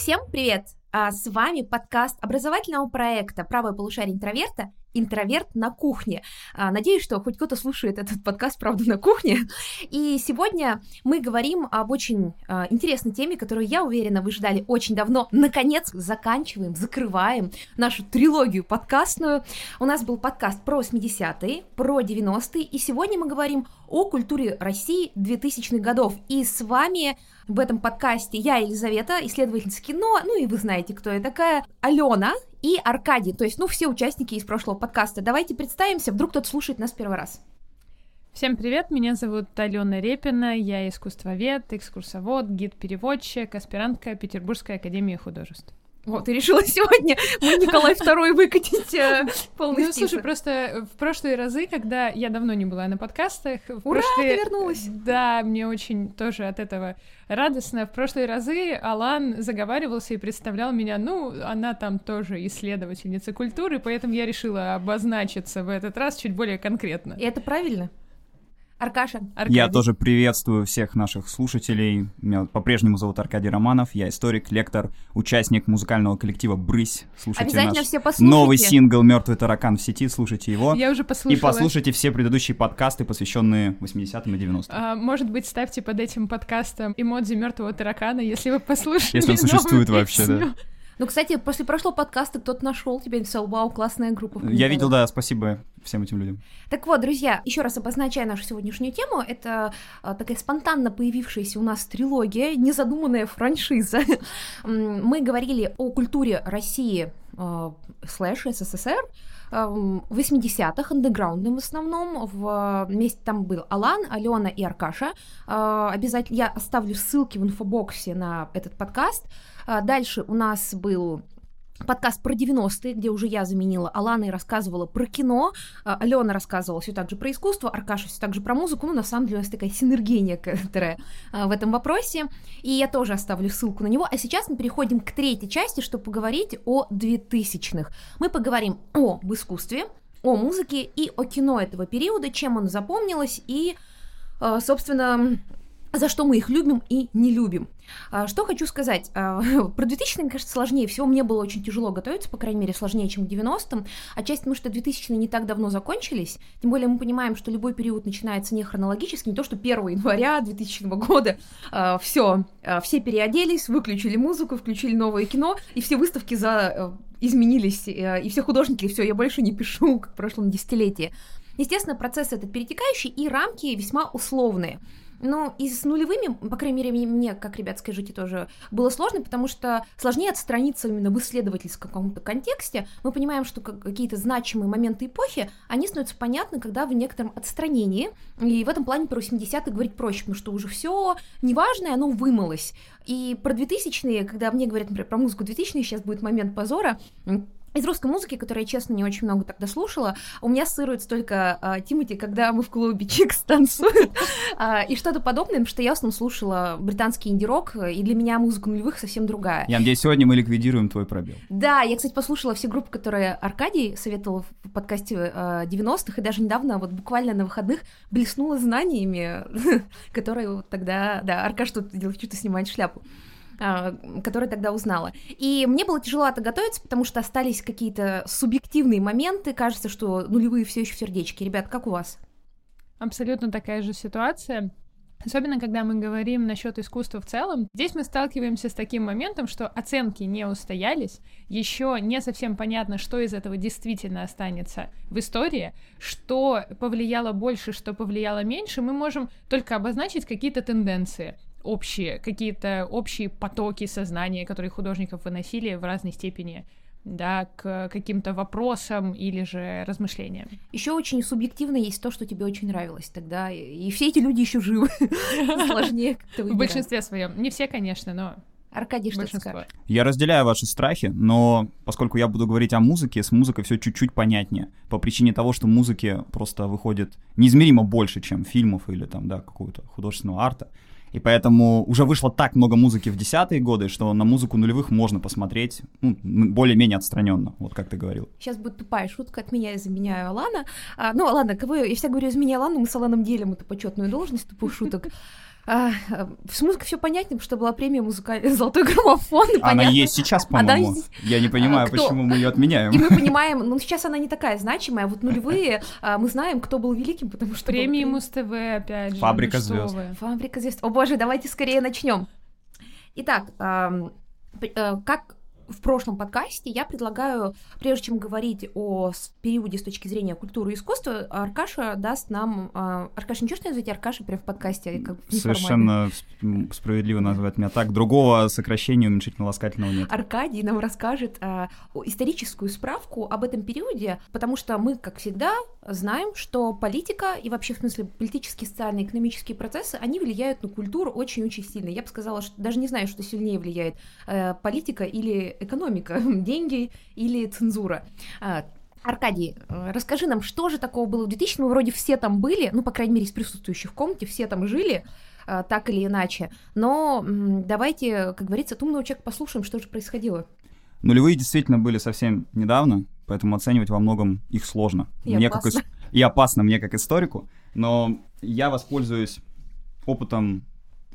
Всем привет! А с вами подкаст образовательного проекта «Правое полушарие интроверта» интроверт на кухне. А, надеюсь, что хоть кто-то слушает этот подкаст, правда, на кухне. И сегодня мы говорим об очень а, интересной теме, которую, я уверена, вы ждали очень давно. Наконец, заканчиваем, закрываем нашу трилогию подкастную. У нас был подкаст про 80-е, про 90-е, и сегодня мы говорим о культуре России 2000-х годов. И с вами в этом подкасте я, Елизавета, исследовательница кино, ну и вы знаете, кто я такая, Алена, и Аркадий, то есть, ну, все участники из прошлого подкаста. Давайте представимся, вдруг кто-то слушает нас первый раз. Всем привет, меня зовут Алена Репина, я искусствовед, экскурсовод, гид-переводчик, аспирантка Петербургской академии художеств. Вот, и решила сегодня мы Николай II выкатить э, полный Ну, слушай, просто в прошлые разы, когда я давно не была на подкастах... Ура, прошлые... ты вернулась! Да, мне очень тоже от этого радостно. В прошлые разы Алан заговаривался и представлял меня, ну, она там тоже исследовательница культуры, поэтому я решила обозначиться в этот раз чуть более конкретно. И это правильно? Аркаша. Аркадий. Я тоже приветствую всех наших слушателей. Меня по-прежнему зовут Аркадий Романов. Я историк, лектор, участник музыкального коллектива «Брысь». Слушайте Обязательно наш все послушайте. новый сингл «Мертвый таракан» в сети. Слушайте его. Я уже послушала. И послушайте все предыдущие подкасты, посвященные 80-м и 90-м. А, может быть, ставьте под этим подкастом эмодзи «Мертвого таракана», если вы послушаете Если он существует вообще, да. Ну, кстати, после прошлого подкаста кто-то нашел тебя и написал, вау, классная группа. Я видел, да, спасибо всем этим людям. Так вот, друзья, еще раз обозначая нашу сегодняшнюю тему, это а, такая спонтанно появившаяся у нас трилогия, незадуманная франшиза. Мы говорили о культуре России а, слэш СССР, 80-х, андеграундным в основном. В, вместе там был Алан, Алена и Аркаша. А, обязательно я оставлю ссылки в инфобоксе на этот подкаст. А, дальше у нас был подкаст про 90-е, где уже я заменила Алана и рассказывала про кино, а, Алена рассказывала все так же про искусство, Аркаша все так же про музыку, ну, на самом деле, у нас такая синергия некоторая в этом вопросе, и я тоже оставлю ссылку на него, а сейчас мы переходим к третьей части, чтобы поговорить о 2000-х. Мы поговорим об искусстве, о музыке и о кино этого периода, чем он запомнилось и, а, собственно, за что мы их любим и не любим. А, что хочу сказать. А, про 2000 мне кажется, сложнее всего. Мне было очень тяжело готовиться, по крайней мере, сложнее, чем к 90-м. Отчасти потому, что 2000 не так давно закончились. Тем более мы понимаем, что любой период начинается не хронологически, не то, что 1 января 2000 года а, все, все переоделись, выключили музыку, включили новое кино, и все выставки за э, изменились, э, и все художники, все, я больше не пишу, как в прошлом десятилетии. Естественно, процесс этот перетекающий, и рамки весьма условные. Ну, и с нулевыми, по крайней мере, мне, как, ребят, скажите, тоже было сложно, потому что сложнее отстраниться именно в исследовательском каком-то контексте. Мы понимаем, что какие-то значимые моменты эпохи, они становятся понятны, когда в некотором отстранении, и в этом плане про 80-е говорить проще, потому что уже все неважное, оно вымылось. И про 2000-е, когда мне говорят, например, про музыку 2000-е, сейчас будет момент позора, из русской музыки, которую я, честно, не очень много тогда слушала, у меня ассоциируется только а, Тимати, когда мы в клубе Чикс танцуют, а, и что-то подобное, потому что я в основном слушала британский инди-рок, и для меня музыка нулевых совсем другая. Я надеюсь, сегодня мы ликвидируем твой пробел. Да, я, кстати, послушала все группы, которые Аркадий советовал в подкасте а, 90-х, и даже недавно, вот буквально на выходных, блеснула знаниями, которые вот тогда, да, Аркаш тут делает, что-то снимает шляпу. А, который тогда узнала. И мне было тяжело это готовиться, потому что остались какие-то субъективные моменты. Кажется, что нулевые все еще в сердечке. Ребят, как у вас? Абсолютно такая же ситуация. Особенно, когда мы говорим насчет искусства в целом, здесь мы сталкиваемся с таким моментом, что оценки не устоялись, еще не совсем понятно, что из этого действительно останется в истории, что повлияло больше, что повлияло меньше, мы можем только обозначить какие-то тенденции общие, какие-то общие потоки сознания, которые художников выносили в разной степени да, к каким-то вопросам или же размышлениям. Еще очень субъективно есть то, что тебе очень нравилось тогда, и все эти люди еще живы. Сложнее как-то В большинстве своем. Не все, конечно, но Аркадий, что скажешь? Я разделяю ваши страхи, но поскольку я буду говорить о музыке, с музыкой все чуть-чуть понятнее. По причине того, что музыки просто выходит неизмеримо больше, чем фильмов или там, да, какого-то художественного арта. И поэтому уже вышло так много музыки в десятые годы, что на музыку нулевых можно посмотреть ну, более-менее отстраненно, вот как ты говорил. Сейчас будет тупая шутка от меня, я заменяю Алана. А, ну, ладно, кого я всегда говорю, изменяю Алану, мы с Аланом делим эту почетную должность тупых шуток. А, с музыкой все понятно, потому что была премия музыкальный золотой граммофон. Она понятно. есть сейчас, Она по-моему. есть- Я не понимаю, кто? почему мы ее отменяем. И мы понимаем, ну сейчас она не такая значимая, вот нулевые, а, мы знаем, кто был великим, потому что... Премии премия. Муз-ТВ, опять же. Фабрика ну звезд. Фабрика звезд. О боже, давайте скорее начнем. Итак, э, как в прошлом подкасте, я предлагаю, прежде чем говорить о периоде с точки зрения культуры и искусства, Аркаша даст нам... а, Аркаша, ничего, что называть Аркаша прям в подкасте? Как в неформальном? Совершенно справедливо назвать меня так. Другого сокращения уменьшительно-ласкательного нет. Аркадий нам расскажет а, историческую справку об этом периоде, потому что мы, как всегда, знаем, что политика и вообще, в смысле, политические, социальные, экономические процессы, они влияют на культуру очень-очень сильно. Я бы сказала, что даже не знаю, что сильнее влияет, э, политика или экономика, деньги или цензура. А, Аркадий, э, расскажи нам, что же такого было в 2000 Мы вроде все там были, ну, по крайней мере, из присутствующих в комнате, все там жили, э, так или иначе. Но давайте, как говорится, от умного человека послушаем, что же происходило. Нулевые действительно были совсем недавно, поэтому оценивать во многом их сложно. И мне опасно. Как ис- и опасно мне как историку, но я воспользуюсь опытом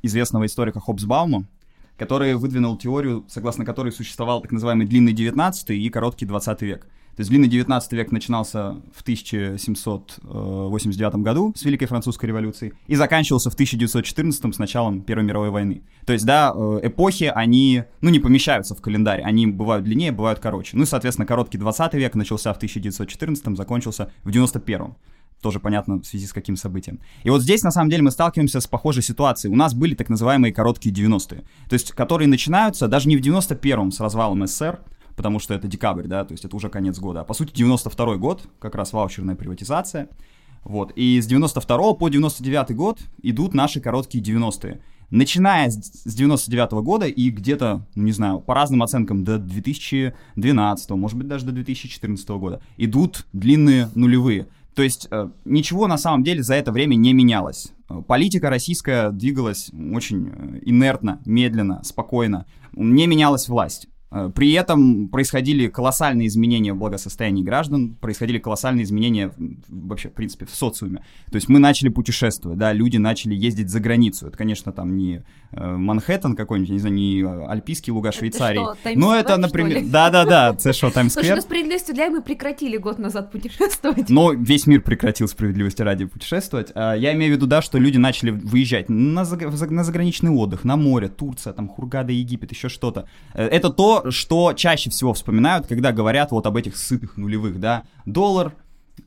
известного историка Хобсбаума, который выдвинул теорию, согласно которой существовал так называемый длинный 19 и короткий 20 век. То есть длинный 19 век начинался в 1789 году с Великой Французской революцией и заканчивался в 1914 с началом Первой мировой войны. То есть, да, э, эпохи, они, ну, не помещаются в календарь, они бывают длиннее, бывают короче. Ну и, соответственно, короткий 20 век начался в 1914 закончился в 91 тоже понятно в связи с каким событием. И вот здесь, на самом деле, мы сталкиваемся с похожей ситуацией. У нас были так называемые короткие 90-е, то есть которые начинаются даже не в 91-м с развалом СССР, потому что это декабрь, да, то есть это уже конец года, а по сути 92 год, как раз ваучерная приватизация, вот, и с 92 по 99 год идут наши короткие 90-е. Начиная с с 99 года и где-то, ну, не знаю, по разным оценкам до 2012, может быть, даже до 2014 года, идут длинные нулевые. То есть э, ничего на самом деле за это время не менялось. Политика российская двигалась очень э, инертно, медленно, спокойно. Не менялась власть. Э, При этом происходили колоссальные изменения в благосостоянии граждан, происходили колоссальные изменения вообще, в принципе, в социуме. То есть мы начали путешествовать, да, люди начали ездить за границу. Это, конечно, там не э, Манхэттен какой-нибудь, не знаю, не э, альпийские луга Швейцарии. что, Но Таймс-сквер, это, например... Да-да-да, это что, Слушай, Таймс-сквер? ну справедливости для мы прекратили год назад путешествовать. Но весь мир прекратил справедливости ради путешествовать. А, Я имею в виду, да, что люди начали выезжать на, заг- заграничный отдых, на море, Турция, там, Хургада, Египет, еще что-то. Это то, что чаще всего вспоминают, когда говорят вот об этих сытых нулевых, да. Доллар,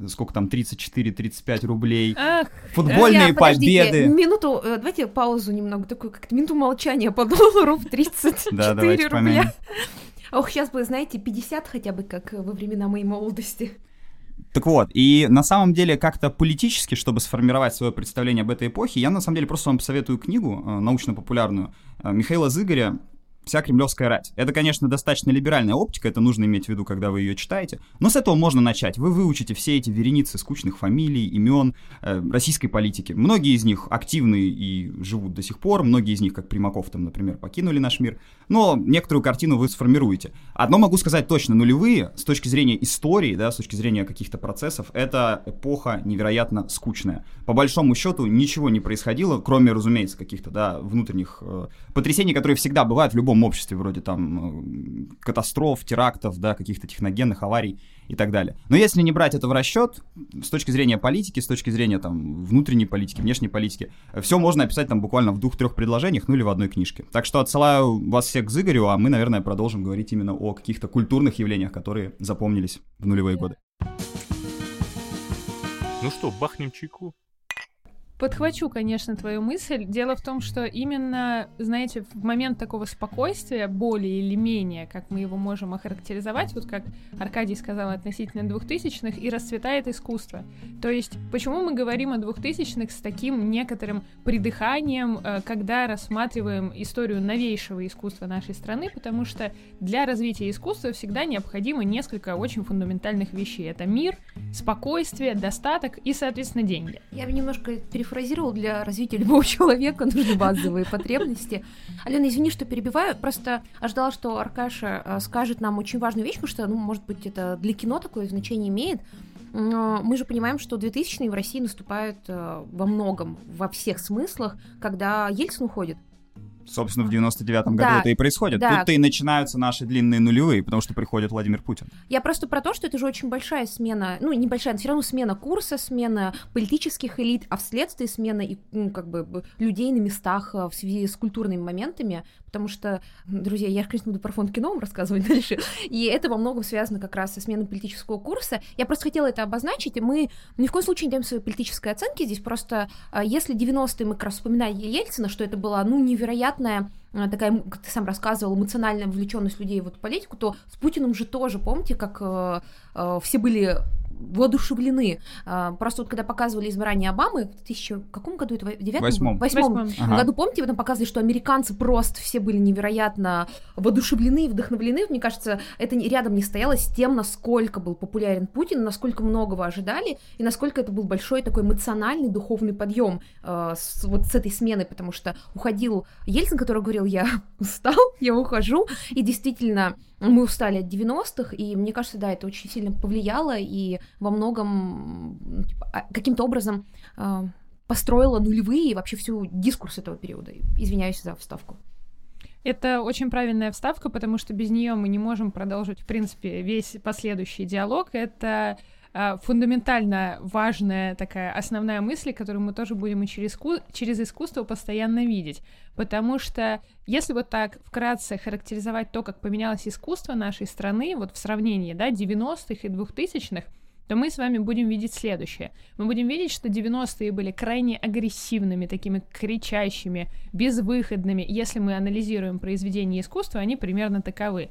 сколько там, 34-35 рублей. Ах, Футбольные Друзья, подождите, победы. Минуту, э, давайте паузу немного, такую как минуту молчания по доллару в 34 Да, рубля. помянем. Ох, сейчас бы, знаете, 50 хотя бы, как во времена моей молодости. Так вот, и на самом деле как-то политически, чтобы сформировать свое представление об этой эпохе, я на самом деле просто вам посоветую книгу э, научно-популярную э, Михаила Зыгоря «Вся кремлевская рать». Это, конечно, достаточно либеральная оптика, это нужно иметь в виду, когда вы ее читаете, но с этого можно начать. Вы выучите все эти вереницы скучных фамилий, имен э, российской политики. Многие из них активны и живут до сих пор, многие из них, как Примаков, там, например, покинули наш мир, но некоторую картину вы сформируете. Одно могу сказать точно, нулевые, с точки зрения истории, да, с точки зрения каких-то процессов, это эпоха невероятно скучная. По большому счету ничего не происходило, кроме, разумеется, каких-то, да, внутренних э, потрясений, которые всегда бывают в любом обществе, вроде там э, катастроф, терактов, да, каких-то техногенных аварий и так далее. Но если не брать это в расчет, с точки зрения политики, с точки зрения там внутренней политики, внешней политики, все можно описать там буквально в двух-трех предложениях, ну или в одной книжке. Так что отсылаю вас всех к Зыгорю, а мы, наверное, продолжим говорить именно о каких-то культурных явлениях, которые запомнились в нулевые годы. Ну что, бахнем чайку? Подхвачу, конечно, твою мысль. Дело в том, что именно, знаете, в момент такого спокойствия, более или менее, как мы его можем охарактеризовать, вот как Аркадий сказал относительно двухтысячных, и расцветает искусство. То есть, почему мы говорим о двухтысячных с таким некоторым придыханием, э, когда рассматриваем историю новейшего искусства нашей страны, потому что для развития искусства всегда необходимо несколько очень фундаментальных вещей. Это мир, спокойствие, достаток и, соответственно, деньги. Я бы немножко перефразировал, для развития любого человека нужны базовые потребности. Алена, извини, что перебиваю, просто ожидала, что Аркаша э, скажет нам очень важную вещь, потому что, ну, может быть, это для кино такое значение имеет. Но мы же понимаем, что 2000-е в России наступают э, во многом, во всех смыслах, когда Ельцин уходит. Собственно, в 99-м году Да, это и происходит. да. Тут-то и начинаются наши длинные нулевые, потому что приходит Владимир Путин. Я просто про то, что это же очень большая смена, ну, небольшая, но все равно смена курса, смена политических элит, а вследствие смена и, ну, как бы людей на местах э, в связи с культурными моментами, потому что, друзья, я, конечно, буду про фонд кино вам рассказывать дальше, и это во многом связано как раз со сменой политического курса. Я просто хотела это обозначить, и мы ни в коем случае не даем своей политической оценки здесь, просто э, если 90-е мы как раз вспоминали Ельцина, что это была, ну, невероятная э, такая, как ты сам рассказывал, эмоциональная вовлеченность людей в эту политику, то с Путиным же тоже, помните, как э, э, все были воодушевлены. Э, просто вот когда показывали избрание Обамы в тысячу... каком году это? В девятом? Восьмом. Восьмом Восьмом. Ага. году, помните, вы там показывали, что американцы просто все были невероятно воодушевлены и вдохновлены. Мне кажется, это рядом не стояло с тем, насколько был популярен Путин, насколько многого ожидали, и насколько это был большой такой эмоциональный духовный подъем э, с, вот с этой смены, потому что уходил Ельцин, который говорил, я устал, я ухожу, и действительно мы устали от 90-х, и мне кажется, да, это очень сильно повлияло и во многом м, типа, а, каким-то образом э, построила нулевые и вообще всю дискурс этого периода. Извиняюсь за вставку. Это очень правильная вставка, потому что без нее мы не можем продолжить, в принципе, весь последующий диалог. Это фундаментально важная такая основная мысль, которую мы тоже будем и через, через искусство постоянно видеть. Потому что если вот так вкратце характеризовать то, как поменялось искусство нашей страны, вот в сравнении, да, 90-х и 2000-х, то мы с вами будем видеть следующее. Мы будем видеть, что 90-е были крайне агрессивными, такими кричащими, безвыходными. Если мы анализируем произведения искусства, они примерно таковы.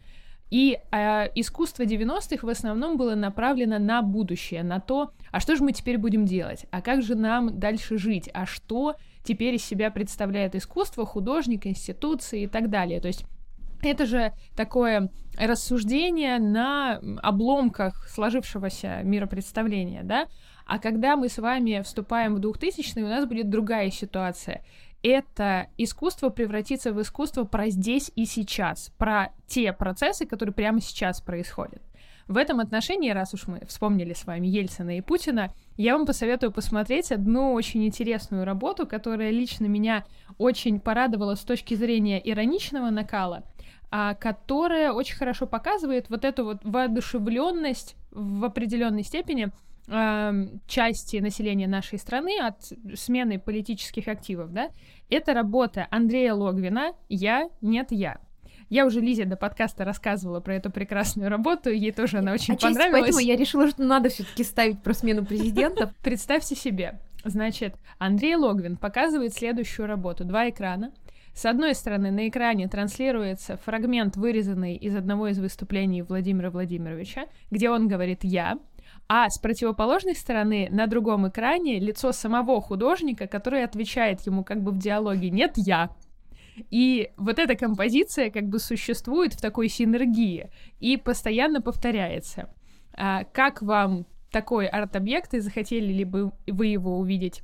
И а, искусство 90-х в основном было направлено на будущее, на то, а что же мы теперь будем делать, а как же нам дальше жить, а что теперь из себя представляет искусство, художник, институции и так далее. То есть это же такое рассуждение на обломках сложившегося миропредставления, да? А когда мы с вами вступаем в 2000-е, у нас будет другая ситуация. Это искусство превратится в искусство про здесь и сейчас, про те процессы, которые прямо сейчас происходят. В этом отношении, раз уж мы вспомнили с вами Ельцина и Путина, я вам посоветую посмотреть одну очень интересную работу, которая лично меня очень порадовала с точки зрения ироничного накала, а, которая очень хорошо показывает вот эту вот воодушевленность в определенной степени части населения нашей страны от смены политических активов, да, это работа Андрея Логвина «Я, нет, я». Я уже Лизе до подкаста рассказывала про эту прекрасную работу, ей тоже она очень Отчасти понравилась. поэтому я решила, что надо все-таки ставить про смену президентов. Представьте себе, значит, Андрей Логвин показывает следующую работу. Два экрана. С одной стороны, на экране транслируется фрагмент, вырезанный из одного из выступлений Владимира Владимировича, где он говорит «я», а с противоположной стороны, на другом экране, лицо самого художника, который отвечает ему как бы в диалоге «нет, я». И вот эта композиция как бы существует в такой синергии и постоянно повторяется. А как вам такой арт-объект, и захотели ли бы вы его увидеть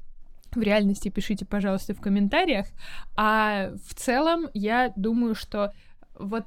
в реальности, пишите, пожалуйста, в комментариях. А в целом, я думаю, что вот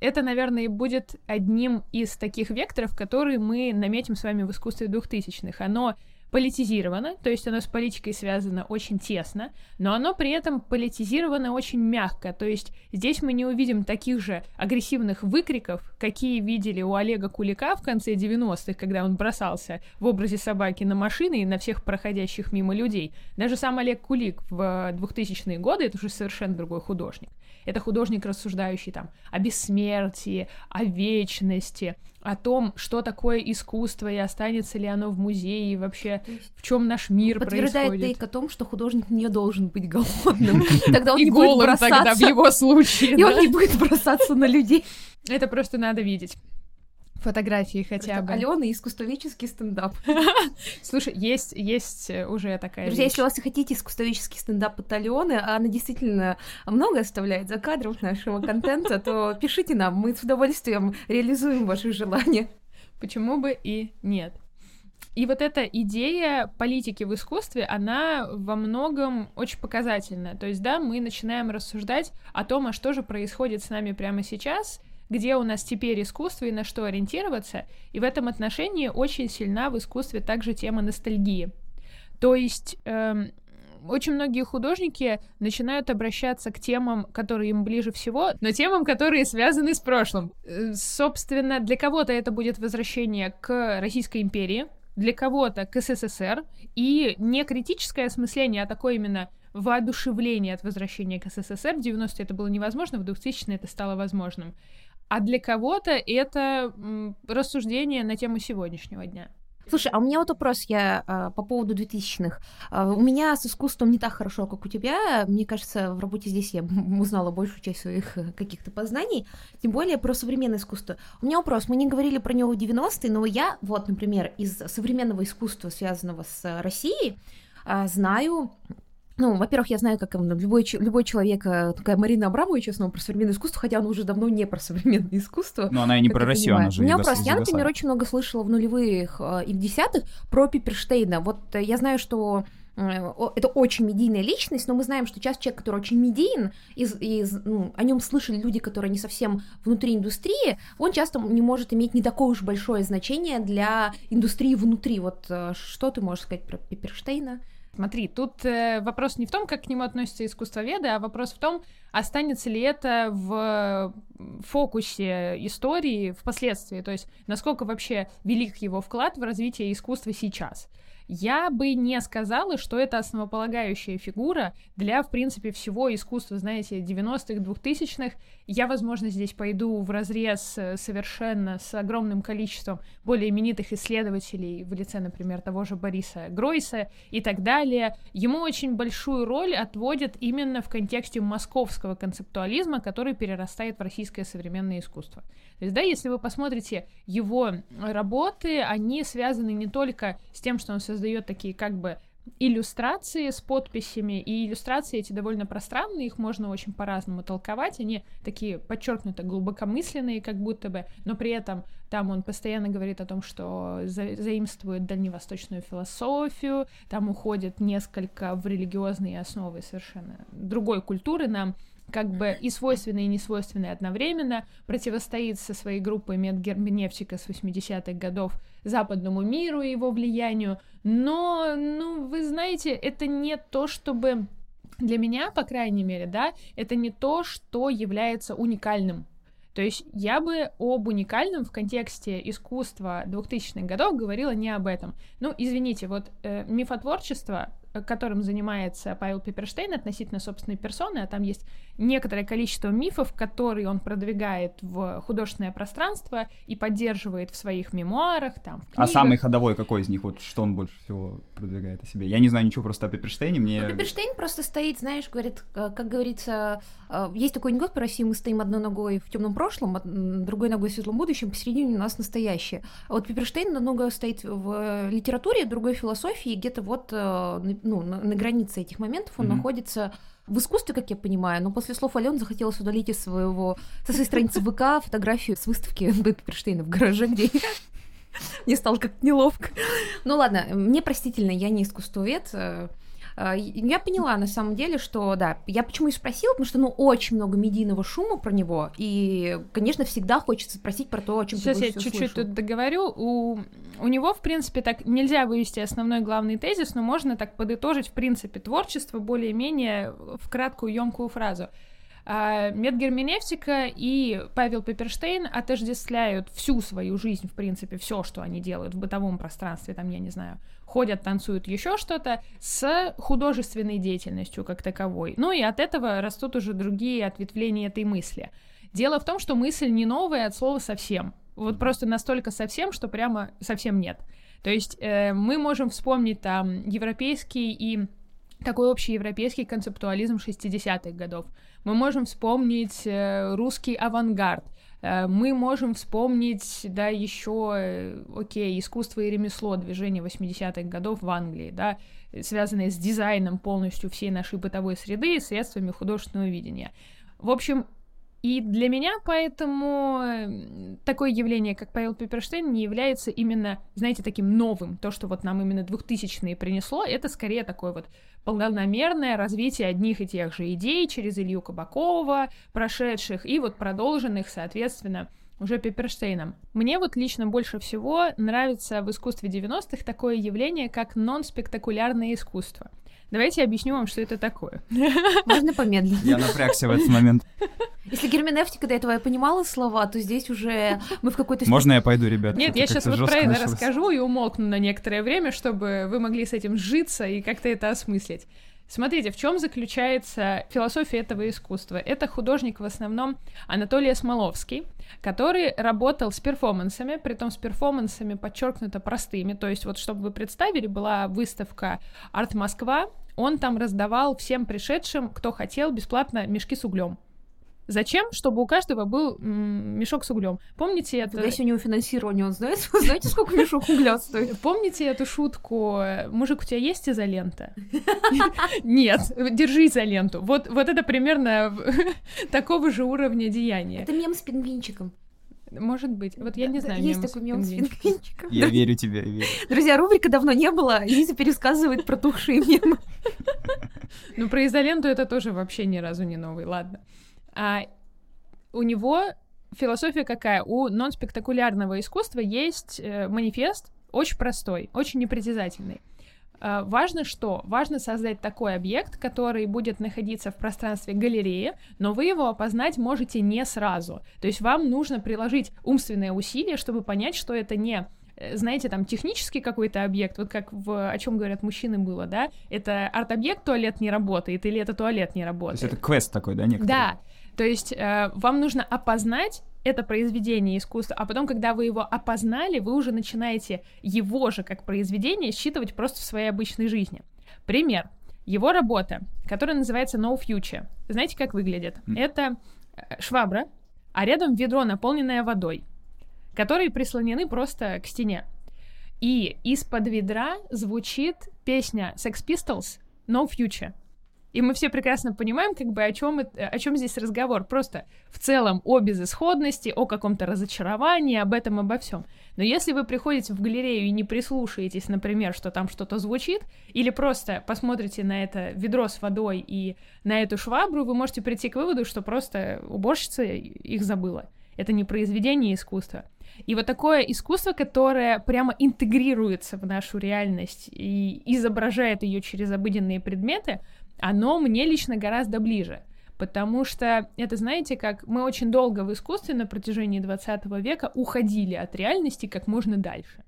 это, наверное, и будет одним из таких векторов, которые мы наметим с вами в искусстве 2000-х. Оно политизировано, то есть оно с политикой связано очень тесно, но оно при этом политизировано очень мягко, то есть здесь мы не увидим таких же агрессивных выкриков, какие видели у Олега Кулика в конце 90-х, когда он бросался в образе собаки на машины и на всех проходящих мимо людей. Даже сам Олег Кулик в 2000-е годы, это уже совершенно другой художник. Это художник, рассуждающий там о бессмертии, о вечности, о том, что такое искусство и останется ли оно в музее, и вообще в чем наш мир Подтверждает происходит. тейк о том, что художник не должен быть голодным. Тогда он и не будет голым тогда в бросаться. его случае. И он не будет бросаться на людей. Это просто надо видеть. Фотографии хотя бы. Алена искусствоведческий стендап. Слушай, есть, есть э, уже такая Друзья, если у вас хотите искусствоведческий стендап от Алены, а она действительно много оставляет за кадров нашего контента, то пишите нам, мы с удовольствием реализуем ваши желания. Почему бы и нет? И вот эта идея политики в искусстве, она во многом очень показательна. То есть, да, мы начинаем рассуждать о том, а что же происходит с нами прямо сейчас, где у нас теперь искусство и на что ориентироваться. И в этом отношении очень сильна в искусстве также тема ностальгии. То есть эм, очень многие художники начинают обращаться к темам, которые им ближе всего, но темам, которые связаны с прошлым. Э, собственно, для кого-то это будет возвращение к Российской империи, для кого-то к СССР, и не критическое осмысление, а такое именно воодушевление от возвращения к СССР. В 90-е это было невозможно, в 2000-е это стало возможным. А для кого-то это рассуждение на тему сегодняшнего дня. Слушай, а у меня вот вопрос я а, по поводу 2000-х. А, у меня с искусством не так хорошо, как у тебя. Мне кажется, в работе здесь я узнала большую часть своих э, каких-то познаний, тем более про современное искусство. У меня вопрос, мы не говорили про него в 90-е, но я, вот, например, из современного искусства, связанного с Россией, а, знаю ну, во-первых, я знаю, как любой, любой человек, э, такая Марина Абрамович, основа про современное искусство, хотя она уже давно не про современное искусство. Но она и не про Россию, понимаю. она же У меня вопрос. Я, например, очень много слышала в нулевых э, и в десятых про Пиперштейна. Вот э, я знаю, что это очень медийная личность, но мы знаем, что часто человек, который очень медиен, из, из, ну, о нем слышали люди, которые не совсем внутри индустрии, он часто не может иметь не такое уж большое значение для индустрии внутри. Вот что ты можешь сказать про Пиперштейна? Смотри, тут э, вопрос не в том, как к нему относятся искусствоведы, а вопрос в том, останется ли это в фокусе истории впоследствии, то есть насколько вообще велик его вклад в развитие искусства сейчас. Я бы не сказала, что это основополагающая фигура для, в принципе, всего искусства, знаете, 90-х, 2000-х. Я, возможно, здесь пойду в разрез э, совершенно с огромным количеством более именитых исследователей в лице, например, того же Бориса Гройса и так далее. Ему очень большую роль отводят именно в контексте московского концептуализма, который перерастает в российское современное искусство. То есть, да, если вы посмотрите его работы, они связаны не только с тем, что он создает такие как бы иллюстрации с подписями, и иллюстрации эти довольно пространные, их можно очень по-разному толковать, они такие подчеркнуто глубокомысленные, как будто бы, но при этом там он постоянно говорит о том, что за заимствует дальневосточную философию, там уходит несколько в религиозные основы совершенно другой культуры нам, как бы и свойственные, и несвойственные одновременно, противостоит со своей группой медгерменевтика с 80-х годов западному миру и его влиянию, но, ну, вы знаете, это не то, чтобы для меня, по крайней мере, да, это не то, что является уникальным то есть я бы об уникальном в контексте искусства 2000-х годов говорила не об этом. Ну, извините, вот э, мифотворчество которым занимается Павел Пиперштейн относительно собственной персоны, а там есть некоторое количество мифов, которые он продвигает в художественное пространство и поддерживает в своих мемуарах, там, в А самый ходовой какой из них, вот что он больше всего продвигает о себе? Я не знаю ничего просто о Пиперштейне, мне... Ну, Пиперштейн просто стоит, знаешь, говорит, как говорится, э, есть такой анекдот по России, мы стоим одной ногой в темном прошлом, другой ногой в светлом будущем, посередине у нас настоящее. А вот Пиперштейн намного стоит в литературе, другой философии, где-то вот э, ну, на, на границе этих моментов он mm-hmm. находится в искусстве, как я понимаю, но после слов Ален захотелось удалить из своего, со своей страницы ВК фотографию с выставки Бэпперштейна в гараже, где мне стало как неловко. Ну ладно, мне простительно, я не искусствовед, э, я поняла на самом деле, что да, я почему и спросила, потому что ну очень много медийного шума про него, и, конечно, всегда хочется спросить про то, о чем Сейчас ты я чуть-чуть тут договорю. У, у него, в принципе, так нельзя вывести основной главный тезис, но можно так подытожить, в принципе, творчество более-менее в краткую, емкую фразу. А, Медгерменевтика и Павел Пепперштейн отождествляют всю свою жизнь, в принципе, все, что они делают в бытовом пространстве, там, я не знаю, ходят, танцуют, еще что-то, с художественной деятельностью как таковой. Ну и от этого растут уже другие ответвления этой мысли. Дело в том, что мысль не новая от слова совсем. Вот просто настолько совсем, что прямо совсем нет. То есть э, мы можем вспомнить там европейский и такой общий европейский концептуализм 60-х годов. Мы можем вспомнить э, русский авангард. Э, мы можем вспомнить, да, еще, э, окей, искусство и ремесло, движение 80-х годов в Англии, да, связанное с дизайном полностью всей нашей бытовой среды и средствами художественного видения. В общем, И для меня поэтому такое явление, как Павел Пепперштейн, не является именно, знаете, таким новым. То, что вот нам именно 2000-е принесло, это скорее такое вот полномерное развитие одних и тех же идей через Илью Кабакова, прошедших, и вот продолженных, соответственно, уже Пепперштейном. Мне вот лично больше всего нравится в искусстве 90-х такое явление, как нон-спектакулярное искусство. Давайте я объясню вам, что это такое. Можно помедленнее. Я напрягся в этот момент. Если герменевтика до этого я понимала слова, то здесь уже мы в какой-то... Можно я пойду, ребят? Нет, я сейчас вот про это расскажу и умолкну на некоторое время, чтобы вы могли с этим сжиться и как-то это осмыслить. Смотрите, в чем заключается философия этого искусства? Это художник в основном Анатолий Смоловский, который работал с перформансами, притом с перформансами подчеркнуто простыми. То есть, вот чтобы вы представили, была выставка Арт Москва, он там раздавал всем пришедшим, кто хотел, бесплатно мешки с углем. Зачем? Чтобы у каждого был м, мешок с углем. Помните это? Если у него финансирование, он знает, знаете, сколько мешок угля стоит? Помните эту шутку э, «Мужик, у тебя есть изолента?» Нет, держи изоленту. Вот, вот это примерно такого же уровня деяния. Это мем с пингвинчиком. Может быть. Вот я не знаю. Есть такой мем с пингвинчиком. Я верю тебе, я верю. Друзья, рубрика давно не было. Лиза пересказывает протухшие мемы. Ну, про изоленту это тоже вообще ни разу не новый, ладно. А у него философия какая? У нон-спектакулярного искусства есть э, манифест очень простой, очень непритязательный. А, Важно что? Важно создать такой объект, который будет находиться в пространстве галереи, но вы его опознать можете не сразу. То есть вам нужно приложить умственное усилие, чтобы понять, что это не э, знаете, там технический какой-то объект, вот как в о чем говорят мужчины было, да, это арт-объект, туалет не работает, или это туалет не То работает. есть это квест такой, да, некоторый? Да, то есть э, вам нужно опознать это произведение искусства, а потом, когда вы его опознали, вы уже начинаете его же как произведение считывать просто в своей обычной жизни. Пример. Его работа, которая называется No Future. Знаете, как выглядит? М. Это э, швабра, а рядом ведро, наполненное водой, которые прислонены просто к стене. И из-под ведра звучит песня Sex Pistols No Future. И мы все прекрасно понимаем, как бы о чем, о чем здесь разговор. Просто в целом о безысходности, о каком-то разочаровании, об этом, обо всем. Но если вы приходите в галерею и не прислушаетесь, например, что там что-то звучит, или просто посмотрите на это ведро с водой и на эту швабру, вы можете прийти к выводу, что просто уборщица их забыла. Это не произведение искусства. И вот такое искусство, которое прямо интегрируется в нашу реальность и изображает ее через обыденные предметы, оно мне лично гораздо ближе. Потому что это, знаете, как мы очень долго в искусстве на протяжении 20 века уходили от реальности как можно дальше.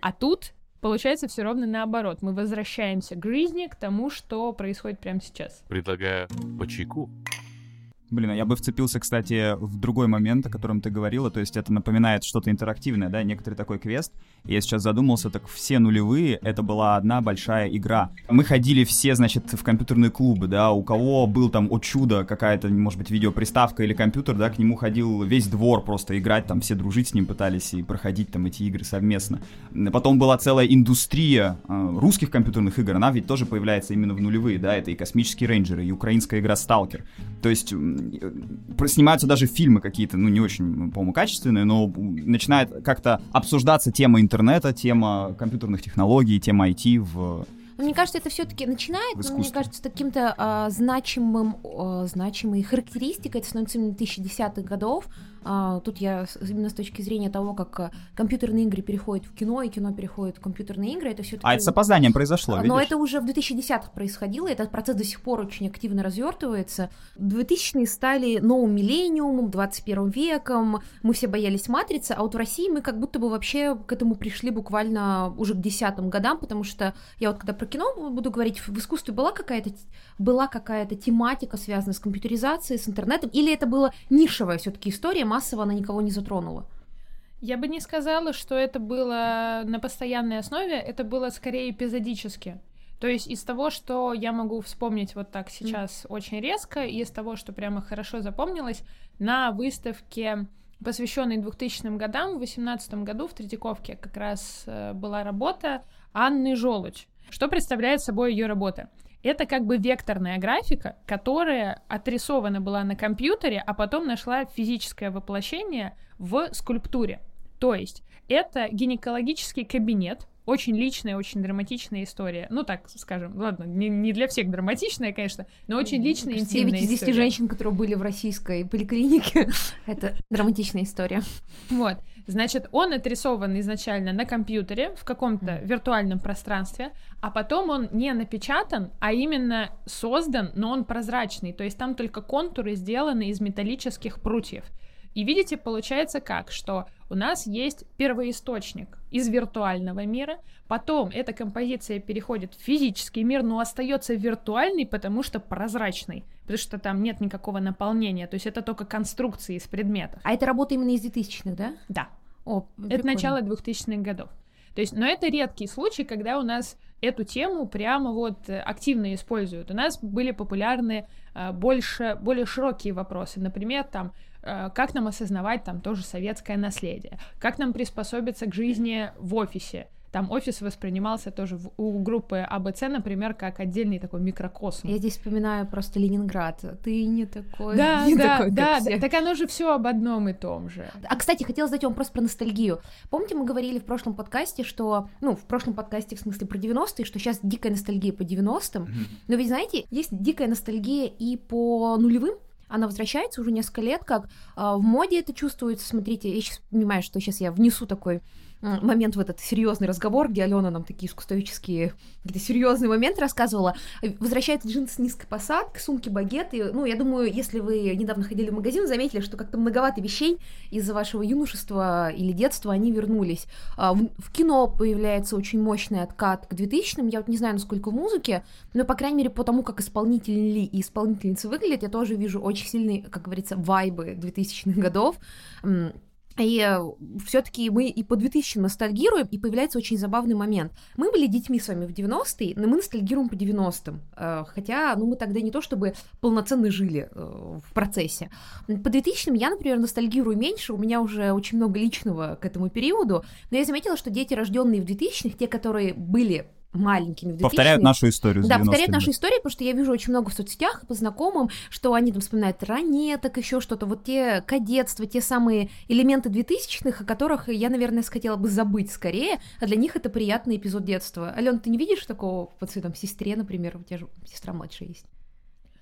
А тут получается все ровно наоборот. Мы возвращаемся к жизни, к тому, что происходит прямо сейчас. Предлагаю по чайку. Блин, а я бы вцепился, кстати, в другой момент, о котором ты говорила, то есть это напоминает что-то интерактивное, да, некоторый такой квест. Я сейчас задумался, так все нулевые, это была одна большая игра. Мы ходили все, значит, в компьютерные клубы, да, у кого был там, о чудо, какая-то, может быть, видеоприставка или компьютер, да, к нему ходил весь двор просто играть, там все дружить с ним пытались и проходить там эти игры совместно. Потом была целая индустрия э, русских компьютерных игр, она ведь тоже появляется именно в нулевые, да, это и космические рейнджеры, и украинская игра Сталкер. То есть снимаются даже фильмы какие-то, ну, не очень, по-моему, качественные, но начинает как-то обсуждаться тема интернета, тема компьютерных технологий, тема IT в... Но мне кажется, это все-таки начинает, но мне кажется, таким-то а, значимым, а, значимой характеристикой, это становится именно 2010-х годов. А, тут я именно с точки зрения того, как а, компьютерные игры переходят в кино, и кино переходит в компьютерные игры, это все-таки... А это с опозданием произошло, Но видишь? это уже в 2010-х происходило, этот процесс до сих пор очень активно развертывается. 2000-е стали новым миллениумом, 21 веком, мы все боялись матрицы, а вот в России мы как будто бы вообще к этому пришли буквально уже к десятым годам, потому что я вот когда про кино буду говорить, в искусстве была какая-то была какая-то тематика, связанная с компьютеризацией, с интернетом, или это была нишевая все-таки история, массово она никого не затронула? Я бы не сказала, что это было на постоянной основе, это было скорее эпизодически. То есть из того, что я могу вспомнить вот так сейчас очень резко, и из того, что прямо хорошо запомнилось, на выставке, посвященной 2000 годам, в 2018 году в Третьяковке как раз э, была работа Анны Желудь. Что представляет собой ее работа? Это как бы векторная графика, которая отрисована была на компьютере, а потом нашла физическое воплощение в скульптуре. То есть это гинекологический кабинет, очень личная, очень драматичная история. Ну, так скажем, ладно, не, не для всех драматичная, конечно, но очень личная, Кажется, интимная 9 из 10 история. женщин, которые были в российской поликлинике, это драматичная история. Вот, значит, он отрисован изначально на компьютере в каком-то виртуальном пространстве, а потом он не напечатан, а именно создан, но он прозрачный, то есть там только контуры сделаны из металлических прутьев. И видите, получается как, что у нас есть первоисточник из виртуального мира, потом эта композиция переходит в физический мир, но остается виртуальный, потому что прозрачный, потому что там нет никакого наполнения, то есть это только конструкции из предметов. А это работа именно из 2000-х, да? Да. О, Это прикольно. начало 2000-х годов. То есть, но это редкий случай, когда у нас эту тему прямо вот э, активно используют. У нас были популярны э, больше, более широкие вопросы. Например, там, как нам осознавать там тоже советское наследие, как нам приспособиться к жизни в офисе. Там офис воспринимался тоже в- у группы АБЦ, например, как отдельный такой микрокосм. Я здесь вспоминаю просто Ленинград. Ты не такой, Да, не да, такой, как да, все. да, так оно же все об одном и том же. А, кстати, хотела задать вам вопрос про ностальгию. Помните, мы говорили в прошлом подкасте, что... Ну, в прошлом подкасте, в смысле, про 90-е, что сейчас дикая ностальгия по 90-м. Но ведь, знаете, есть дикая ностальгия и по нулевым. Она возвращается уже несколько лет, как а, в моде это чувствуется. Смотрите, я сейчас понимаю, что сейчас я внесу такой момент в этот серьезный разговор, где Алена нам такие искусствоведческие, какие-то серьезные моменты рассказывала. Э, Возвращается джинсы с низкой посадкой, сумки, багеты. Ну, я думаю, если вы недавно ходили в магазин, заметили, что как-то многовато вещей из вашего юношества или детства они вернулись. А, в кино появляется очень мощный откат к 2000-м. Я вот не знаю, насколько в музыке, но, по крайней мере, по тому, как исполнители и исполнительницы выглядят, я тоже вижу очень сильные, как говорится, вайбы 2000-х годов. И все-таки мы и по 2000 ностальгируем, и появляется очень забавный момент. Мы были детьми с вами в 90-е, но мы ностальгируем по 90-м. Э, Хотя, ну, мы тогда не то чтобы полноценно жили э, в процессе. По 2000-м я, например, ностальгирую меньше, у меня уже очень много личного к этому периоду, но я заметила, что дети, рожденные в 2000-х, те, которые были маленькими в 2000 Повторяют нашу историю. да, повторяют 90-ми. нашу историю, потому что я вижу очень много в соцсетях по знакомым, что они там вспоминают ранеток, еще что-то, вот те кадетства, те самые элементы 2000-х, о которых я, наверное, хотела бы забыть скорее, а для них это приятный эпизод детства. Ален, ты не видишь такого по своей там сестре, например, у тебя же сестра младшая есть?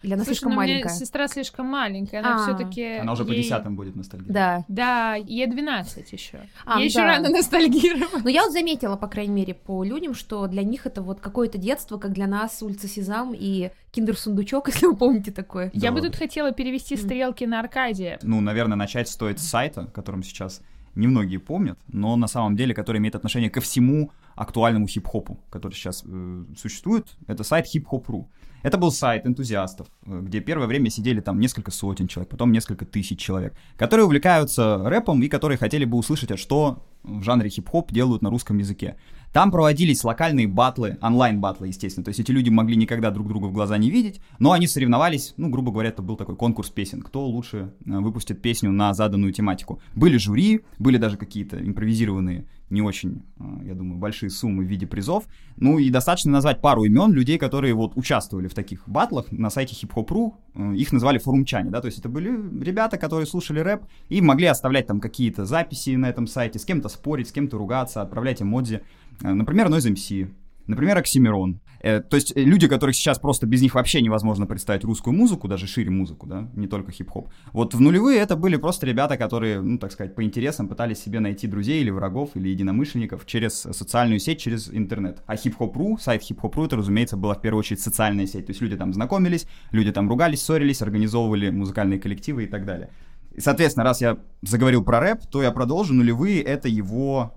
Или она Слушай, слишком ну, у меня маленькая? сестра слишком маленькая, она А. все-таки. Она уже по десятым будет ностальгия. Да. Да, ей 12 еще. А, ей еще да. рано ностальгировать. Но я вот заметила, по крайней мере, по людям, что для них это вот какое-то детство, как для нас улица Сезам и Киндер-сундучок, если вы помните такое. Я бы Да. тут хотела перевести стрелки на Аркадия. Ну, наверное, начать стоит с сайта, которым сейчас немногие помнят, но на самом деле, который имеет отношение ко всему актуальному хип-хопу, который сейчас э, существует. Это сайт hip-hop.ru. Это был сайт энтузиастов, э, где первое время сидели там несколько сотен человек, потом несколько тысяч человек, которые увлекаются рэпом и которые хотели бы услышать, а что в жанре хип-хоп делают на русском языке. Там проводились локальные батлы, онлайн-батлы, естественно. То есть эти люди могли никогда друг друга в глаза не видеть, но они соревновались, ну, грубо говоря, это был такой конкурс песен, кто лучше э, выпустит песню на заданную тематику. Были жюри, были даже какие-то импровизированные, не очень, э, я думаю, большие суммы в виде призов. Ну и достаточно назвать пару имен людей, которые вот участвовали в таких батлах на сайте hiphop.ru. Э, Их назвали форумчане, да, то есть это были ребята, которые слушали рэп и могли оставлять там какие-то записи на этом сайте, с кем-то спорить, с кем-то ругаться, отправлять эмодзи. Э, Например, Noise MC, например, Оксимирон. Э, То есть э, люди, которых сейчас просто без них вообще невозможно представить русскую музыку, даже шире музыку, да, не только хип-хоп. Вот в нулевые это были просто ребята, которые, ну, так сказать, по интересам пытались себе найти друзей или врагов, или единомышленников через социальную сеть, через интернет. А хип-хоп.ру, сайт хип-хоп.ру, это, разумеется, была в первую очередь социальная сеть. То есть люди там знакомились, люди там ругались, ссорились, организовывали музыкальные коллективы и так далее. Соответственно, раз я заговорил про рэп, то я продолжу. Нулевые — это его,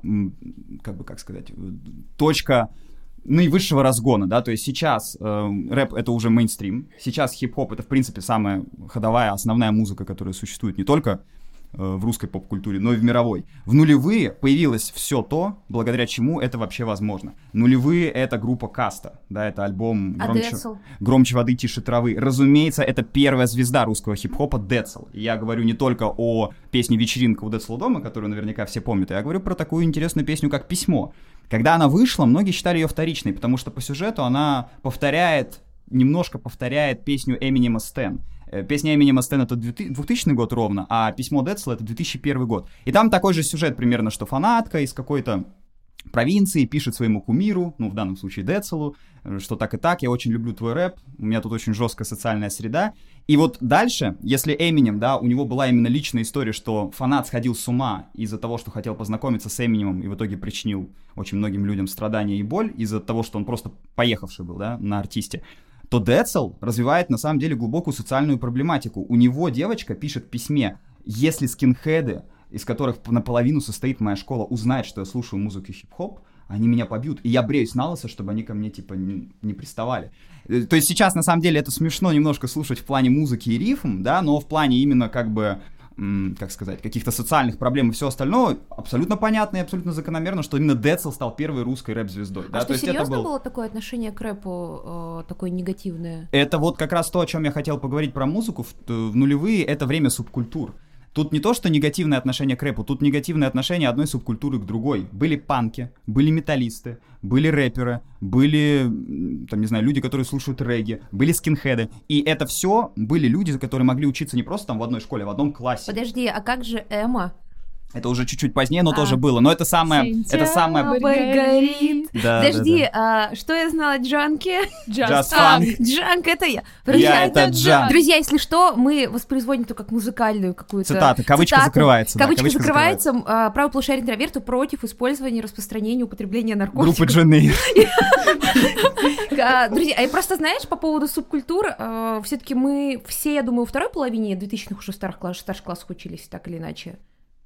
как бы, как сказать, э, точка наивысшего разгона, да, то есть сейчас э, рэп это уже мейнстрим, сейчас хип-хоп это в принципе самая ходовая, основная музыка, которая существует не только э, в русской поп-культуре, но и в мировой. В нулевые появилось все то, благодаря чему это вообще возможно. Нулевые это группа Каста, да, это альбом громче, Адесл. громче воды, тише травы. Разумеется, это первая звезда русского хип-хопа Децл. Я говорю не только о песне «Вечеринка у Децла дома», которую наверняка все помнят, а я говорю про такую интересную песню, как «Письмо». Когда она вышла, многие считали ее вторичной, потому что по сюжету она повторяет немножко повторяет песню Эминема Стэн. Э, Песня Эминема Стэн это 2000 год ровно, а письмо Децла это 2001 год. И там такой же сюжет примерно, что фанатка из какой-то провинции пишет своему кумиру, ну, в данном случае Децелу, э, что так и так, я очень люблю твой рэп, у меня тут очень жесткая социальная среда. И вот дальше, если Эминем, да, у него была именно личная история, что фанат сходил с ума из-за того, что хотел познакомиться с Эминемом и в итоге причинил очень многим людям страдания и боль из-за того, что он просто поехавший был, да, на артисте, то Децл развивает на самом деле глубокую социальную проблематику. У него девочка пишет в письме, если скинхеды из которых наполовину состоит моя школа, узнает, что я слушаю музыку хип-хоп, они меня побьют. И я бреюсь на лысо, чтобы они ко мне, типа, не, не приставали. Э, то есть сейчас, на самом деле, это смешно немножко слушать в плане музыки и рифм, да, но в плане именно, как бы, как сказать, каких-то социальных проблем и все остальное, абсолютно понятно и абсолютно закономерно, что именно Децл стал первой русской рэп-звездой. А да? что, то есть серьезно это был... было такое отношение к рэпу э, такое негативное? Это вот как раз то, о чем я хотел поговорить про музыку. В, в нулевые это время субкультур. Тут не то, что негативное отношение к рэпу, тут негативное отношение одной субкультуры к другой. Были панки, были металлисты, были рэперы, были, там, не знаю, люди, которые слушают регги, были скинхеды. И это все были люди, которые могли учиться не просто там в одной школе, а в одном классе. Подожди, а как же Эма? Это уже чуть-чуть позднее, но А. тоже было. Но это самое... Это самое... Горит. Да, Подожди, да, да. а что я знала о Джанке? Just А, Funk. Джанк, это я. Я это Джан. Друзья, если что, мы воспроизводим это как музыкальную какую-то... Цитата, кавычка цитату. закрывается, да, Кавычка кавычка закрывается. а, Право полушария интроверта против использования, распространения, употребления наркотиков. Группы. А, Друзья, а и просто знаешь, по поводу субкультур, все-таки мы все, я думаю, во второй половине 2000-х уже старших классах учились, так или иначе.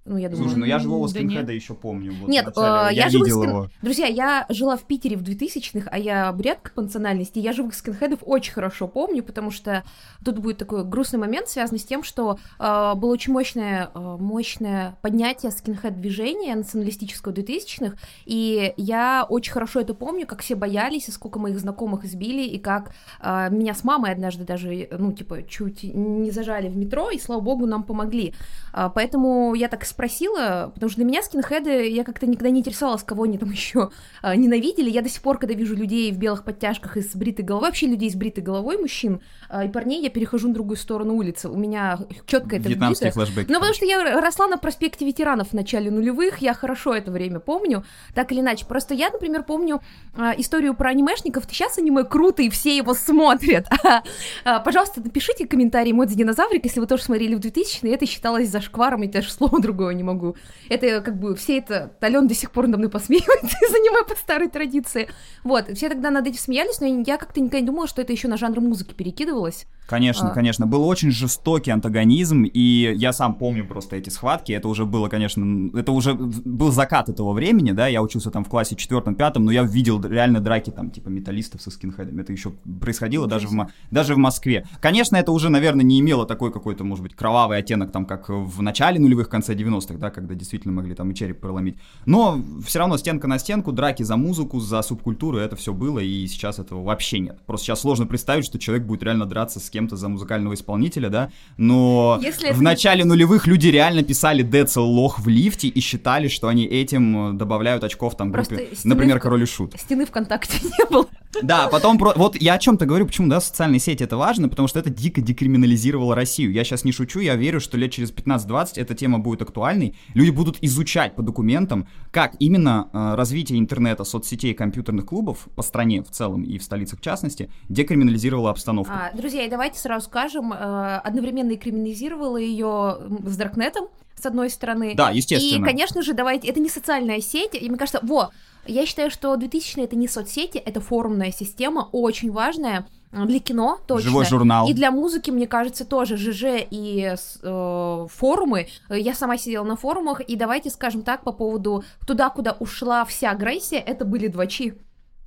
Ну, я думаю. Слушай, ну я живого Да скинхеда еще помню. вот Нет, вначале. э, я живых видел скин- его. Друзья, я жила в Питере в 2000-х, а я бурятка по национальности, я живых скинхедов очень хорошо помню, потому что тут будет такой грустный момент, связанный с тем, что э, было очень мощное, э, мощное поднятие скинхед-движения националистического 2000-х, и я очень хорошо это помню, как все боялись, и сколько моих знакомых избили, и как э, меня с мамой однажды даже, ну, типа, чуть не зажали в метро, и, слава богу, нам помогли. А, Поэтому я так спросила, потому что для меня скинхеды, я как-то никогда не интересовалась, кого они там еще ненавидели. Я до сих пор, когда вижу людей в белых подтяжках и с бритой головой, вообще людей с бритой головой, мужчин а, и парней, я перехожу на другую сторону улицы. У меня четко это Вьетнамские вбито. флешбеки. Ну, потому что я росла на проспекте ветеранов в начале нулевых, я хорошо это время помню, так или иначе. Просто я, например, помню а, историю про анимешников. Сейчас аниме круто, и все его смотрят. А, Пожалуйста, напишите комментарий мой динозаврик, если вы тоже смотрели в 2000 это считалось зашкваром, и даже слова другого не могу. Это как бы все это... Ален до сих пор надо мной посмеивается из аниме по старой традиции. Вот, все тогда над этим смеялись, но я как-то никогда не думала, что это еще на жанр музыки перекидывалось. Конечно, А. конечно. Был очень жестокий антагонизм, и я сам помню просто эти схватки. Это уже было, конечно, это уже был закат этого времени, да, я учился там в классе четвертом-пятом, но я видел реально драки там, типа, металлистов со скинхедами. Это еще происходило даже в, даже в Москве. Конечно, это уже, наверное, не имело такой какой-то, может быть, кровавый оттенок, там, как в начале нулевых, конце 90-х, да, когда действительно могли там и череп проломить. Но все равно стенка на стенку, драки за музыку, за субкультуру, это все было, и сейчас этого вообще нет. Просто сейчас сложно представить, что человек будет реально драться с кем-то за музыкального исполнителя, да, но Если это в не- начале нулевых люди реально писали Децл лох в лифте и считали, что они этим э, добавляют очков там Просто группе, стены например, в- Король и Шут. Стены ВКонтакте не было. Да, потом, про... вот я о чем-то говорю, почему, да, социальные сети это важно, потому что это дико декриминализировало Россию. Я сейчас не шучу, я верю, что лет через 15-20 эта тема будет актуальной. Люди будут изучать по документам, как именно э, развитие интернета, соцсетей, компьютерных клубов по стране в целом и в столицах в частности декриминализировало обстановку. А, друзья, и давайте сразу скажем, э, одновременно и криминализировала ее с Даркнетом, с одной стороны. Да, естественно. И, конечно же, давайте, это не социальная сеть, и мне кажется, во, я считаю, что 2000 это не соцсети, это форумная система, очень важная для кино, точно. Живой журнал. И для музыки, мне кажется, тоже ЖЖ и э, форумы. Я сама сидела на форумах, и давайте скажем так, по поводу туда, куда ушла вся агрессия, это были двачи,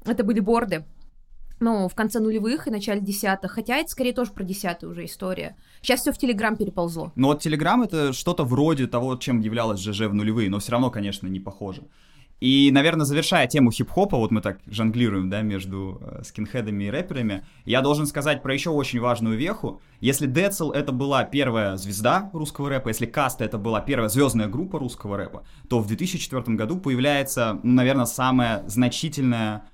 это были борды. Ну, в конце нулевых и начале десятых. Хотя это скорее тоже про десятую уже история. Сейчас все в Телеграм переползло. Но вот Telegram это что-то вроде того, чем являлось ЖЖ в нулевые, но все равно, конечно, не похоже. И, наверное, завершая тему хип-хопа, вот мы так жонглируем, да, между э, скинхедами и рэперами, я должен сказать про еще очень важную веху. Если Децл это была первая звезда русского рэпа, если Каста это была первая звездная группа русского рэпа, то в 2004 году появляется, ну, наверное, самая значительная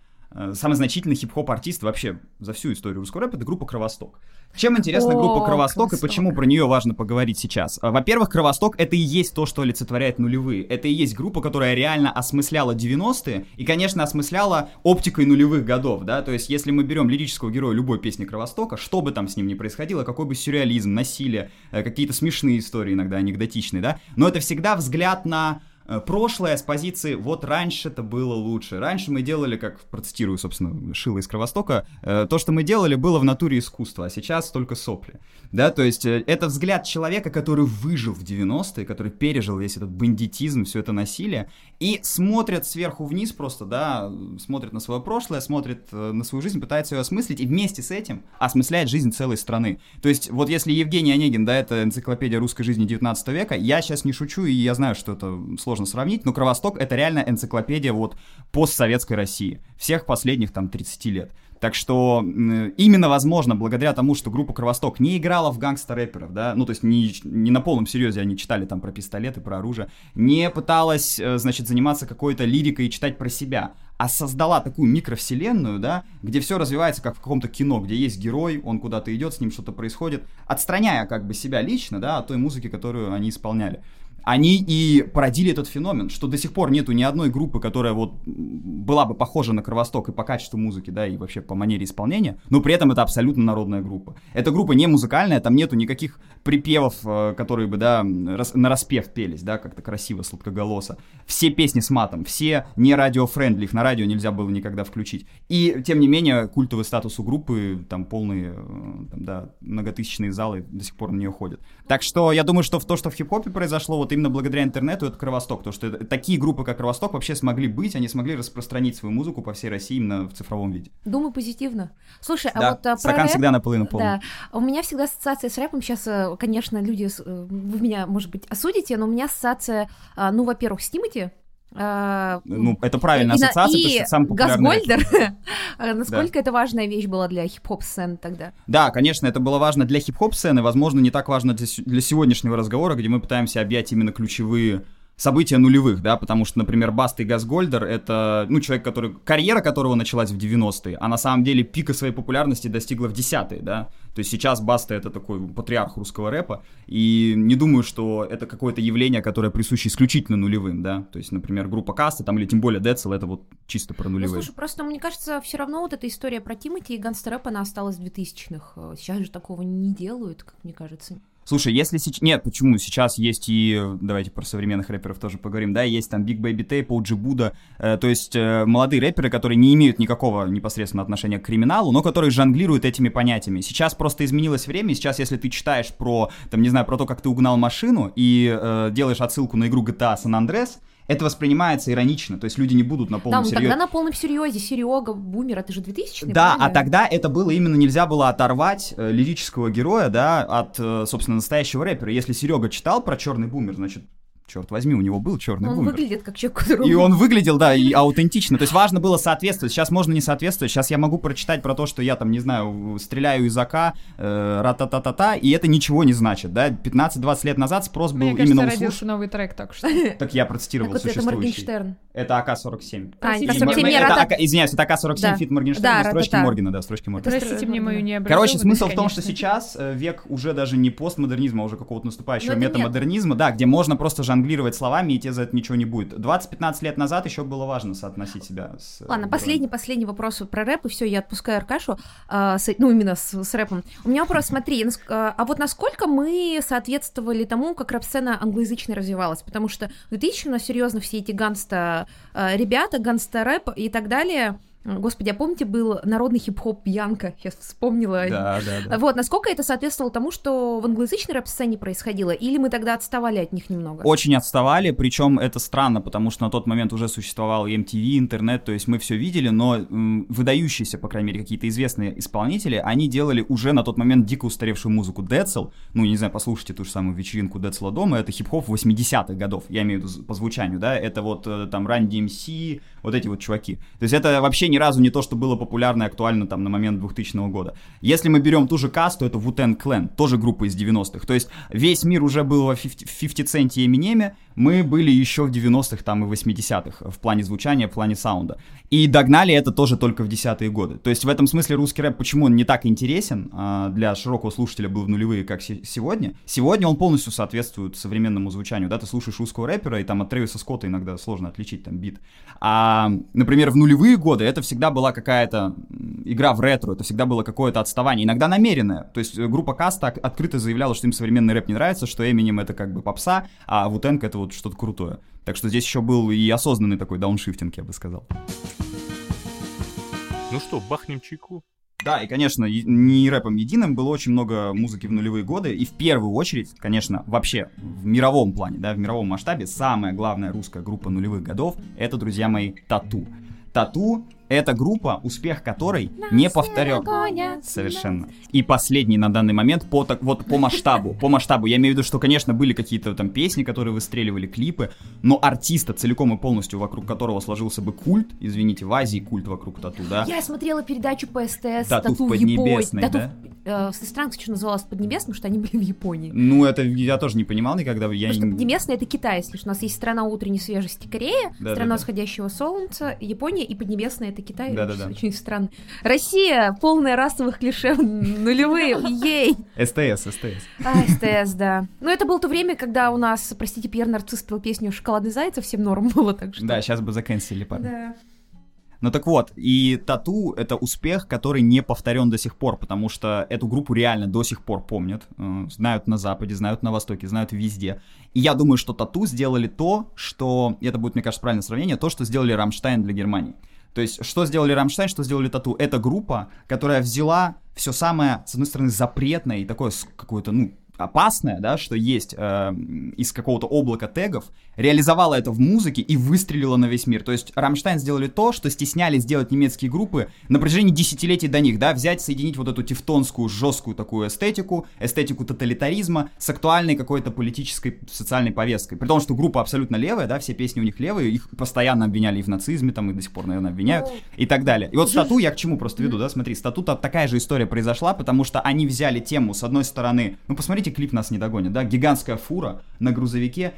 самый значительный хип-хоп артист вообще за всю историю русского рэпа, это группа «Кровосток». Чем интересна О, группа «Кровосток» и «Кровосток». почему про нее важно поговорить сейчас? А, Во-первых, «Кровосток» — это и есть то, что олицетворяет нулевые. Это и есть группа, которая реально осмысляла 90-е и, конечно, осмысляла оптикой нулевых годов, да, то есть если мы берем лирического героя любой песни «Кровостока», что бы там с ним ни происходило, какой бы сюрреализм, насилие, э, какие-то смешные истории иногда анекдотичные, да, но это всегда взгляд на э, прошлое с позиции «вот раньше это было лучше». Раньше мы делали, как процитирую, собственно, Шила из Кровостока, э, то, что мы делали, было в натуре искусства, а сейчас только сопли. Да, то есть э, это взгляд человека, который выжил в 90-е, который пережил весь этот бандитизм, все это насилие, и смотрят сверху вниз просто, да, смотрят на свое прошлое, смотрят э, на свою жизнь, пытаются ее осмыслить, и вместе с этим осмысляет жизнь целой страны. То есть вот если Евгений Онегин, да, это энциклопедия русской жизни 19 века, я сейчас не шучу, и я знаю, что это сложно сравнить, но Кровосток это реально энциклопедия вот постсоветской России, всех последних там 30 лет. Так что именно, возможно, благодаря тому, что группа Кровосток не играла в гангстер-рэперов, да, ну, то есть не, не на полном серьезе они читали там про пистолеты, про оружие, не пыталась, э, значит, заниматься какой-то лирикой и читать про себя, а создала такую микровселенную, да, где все развивается как в каком-то кино, где есть герой, он куда-то идет, с ним что-то происходит, отстраняя как бы себя лично, да, от той музыки, которую они исполняли они и породили этот феномен, что до сих пор нету ни одной группы, которая вот была бы похожа на Кровосток и по качеству музыки, да, и вообще по манере исполнения, но при этом это абсолютно народная группа. Эта группа не музыкальная, там нету никаких припевов, э, которые бы, да, рас- на распев пелись, да, как-то красиво, сладкоголосо. Все песни с матом, все не радиофрендли, их на радио нельзя было никогда включить. И, тем не менее, культовый статус у группы, там полные, э, там, да, многотысячные залы до сих пор на нее ходят. Так что я думаю, что в то, что в хип-хопе произошло, вот именно благодаря интернету, это Кровосток. Потому что такие группы, как Кровосток, вообще смогли быть, они смогли распространить свою музыку по всей России именно в цифровом виде. Думаю, позитивно. Слушай, а да, вот а, про стакан рэп- всегда наполовину полный. Да, у меня всегда ассоциация с рэпом. Сейчас, э, конечно, люди, э, вы меня, может быть, осудите, но у меня ассоциация, а, ну, во-первых, с Тимати. А, Ну, это правильная и ассоциация, потому что это самый. Газгольдер. А Насколько это важная вещь была для хип-хоп-сцены тогда? Да, конечно, это было важно для хип-хоп сцены, возможно, не так важно для сегодняшнего разговора, где мы пытаемся объять именно ключевые события нулевых, да, потому что, например, Баста и Газгольдер — это, ну, человек, который, карьера которого началась в 90-е, а на самом деле пика своей популярности достигла в 10-е, да, то есть сейчас Баста — это такой патриарх русского рэпа, и не думаю, что это какое-то явление, которое присуще исключительно нулевым, да, то есть, например, группа Каста, там, или тем более Децл — это вот чисто про Ну, нулевые. слушай, просто мне кажется, все равно вот эта история про Тимати и гангстер-рэп, она осталась в 2000-х. Сейчас же такого не делают, как мне кажется. Слушай, если сейчас... Нет, почему? Сейчас есть и... Давайте про современных рэперов тоже поговорим. Да, есть там Big Baby Tape, OG Buddha. э, то есть э, молодые рэперы, которые не имеют никакого непосредственного отношения к криминалу, но которые жонглируют этими понятиями. Сейчас просто изменилось время, сейчас если ты читаешь про, там, не знаю, про то, как ты угнал машину, и э, делаешь отсылку на игру GTA San Andreas, это воспринимается иронично, то есть люди не будут на Да, полном ну серьезе. тогда на полном серьезе. Серега, Бумер, это же 2000 Да, а тогда это было именно нельзя было оторвать э, лирического героя, да, от, э, собственно, настоящего рэпера. Если Серега читал про черный бумер, значит, черт возьми, у него был черный Он бумер. выглядит как человек, который... И он выглядел, да, и аутентично. То есть важно было соответствовать. Сейчас можно не соответствовать. Сейчас я могу прочитать про то, что я там, не знаю, стреляю из АК, э, ра-та-та-та-та, и это ничего не значит, да. 15-20 лет назад спрос был Мне именно кажется, у родился слуш- новый трек только что. Так я Так процитировал вот это существующий. Моргенштерн. Это АК-47. А, Простите, это мне Тимми мои- Это Рата- АК, извиняюсь, это АК-47 Да. feat. Моргенштерна, Да, да, строчки. Моргена, да, строчки Моргена. Простите мне мою не. Короче, смысл в том, что сейчас э, век уже даже не постмодернизма, а уже какого-то наступающего нет. метамодернизма, да, где можно просто жонглировать словами, и тебе за это ничего не будет. 20-15 лет назад еще было важно соотносить себя с... э, Ладно, героем. последний, последний вопрос про рэп, и все, я отпускаю Аркашу, а, с- ну, именно с, с рэпом. У меня вопрос, смотри, а а вот насколько мы соответствовали тому, как рэп-сцена англоязычная развивалась? Потому что в 2000 у нас серьезно все эти gangsta а, ганста-рэп и так далее. Господи, а помните, был народный хип-хоп Янка? Сейчас вспомнила. Да, да, да. Вот, насколько это соответствовало тому, что в англоязычной рэп-сцене происходило? Или мы тогда отставали от них немного? Очень отставали, причем это странно, потому что на тот момент уже существовал и MTV, интернет, то есть мы все видели, но м, выдающиеся, по крайней мере, какие-то известные исполнители, они делали уже на тот момент дико устаревшую музыку Децл, ну, не знаю, послушайте ту же самую вечеринку Децла дома, это хип-хоп 80-х годов, я имею в виду по звучанию, да, это вот э, там Run DMC, вот эти вот чуваки. То есть это вообще ни разу не то, что было популярно и актуально там на момент 2000 года. Если мы берем ту же касту, это Wu-Tang Clan, тоже группа из 90-х. То есть весь мир уже был в 50 Cent и Эминеме, мы были еще в 90-х там и 80-х в плане звучания, в плане саунда. И догнали это тоже только в десятые годы. То есть в этом смысле русский рэп, почему он не так интересен а, для широкого слушателя был в нулевые, как сегодня? Сегодня он полностью соответствует современному звучанию. Да, ты слушаешь русского рэпера, и там от Трэвиса Скотта иногда сложно отличить там бит. А, например, в нулевые годы это всегда была какая-то игра в ретро, это всегда было какое-то отставание, иногда намеренное. То есть группа Каста открыто заявляла, что им современный рэп не нравится, что Эминем это как бы попса, а Вутенг это вот что-то крутое. Так что здесь еще был и осознанный такой дауншифтинг, я бы сказал. Ну что, бахнем чайку? Да, и, конечно, не рэпом единым было очень много музыки в нулевые годы, и в первую очередь, конечно, вообще в мировом плане, да, в мировом масштабе самая главная русская группа нулевых годов — это, друзья мои, Тату. Тату эта группа, успех которой не повторен. Совершенно. И последний на данный момент по, так, вот, по масштабу. По масштабу. Я имею в виду, что, конечно, были какие-то там песни, которые выстреливали, клипы, но артиста целиком и полностью, вокруг которого сложился бы культ, извините, в Азии культ вокруг тату, да? Я смотрела передачу по СТС «Тату, тату в Поднебесной», Тату да? Э, странно, что называлась Поднебесным, что они были в Японии. Ну, это я тоже не понимал никогда. Я Потому что Поднебесная — это Китай, если. У нас есть страна утренней свежести Корея, да, страна да, да. восходящего солнца, Япония, и Поднебесная — это Китай. Да-да-да. Очень странно. Россия, полная расовых клише, нулевые, ей! СТС, СТС. А, СТС, да. Но это было то время, когда у нас, простите, Пьер Нарцисс пел песню «Шоколадный заяц», всем норм было, так что... Да, сейчас бы заканчивали, парни. Да. Ну так вот, и Тату — это успех, который не повторен до сих пор, потому что эту группу реально до сих пор помнят, э, знают на Западе, знают на Востоке, знают везде. И я думаю, что Тату сделали то, что, это будет, мне кажется, правильное сравнение, то, что сделали Рамштайн для Германии. То есть, что сделали Рамштайн, что сделали Тату? Это группа, которая взяла все самое, с одной стороны, запретное и такое какое-то, ну, опасное, да, что есть э, из какого-то облака тегов, реализовала это в музыке и выстрелила на весь мир. То есть Рамштайн сделали то, что стеснялись делать немецкие группы на протяжении десятилетий до них, да, взять, соединить вот эту тевтонскую жесткую такую эстетику, эстетику тоталитаризма с актуальной какой-то политической, социальной повесткой. При том, что группа абсолютно левая, да, все песни у них левые, их постоянно обвиняли и в нацизме, там, и до сих пор, наверное, обвиняют, и так далее. И вот стату я к чему просто веду, да, смотри, статута такая же история произошла, потому что они взяли тему, с одной стороны, ну, посмотрите, клип нас не догонит, да, гигантская фура на грузовике,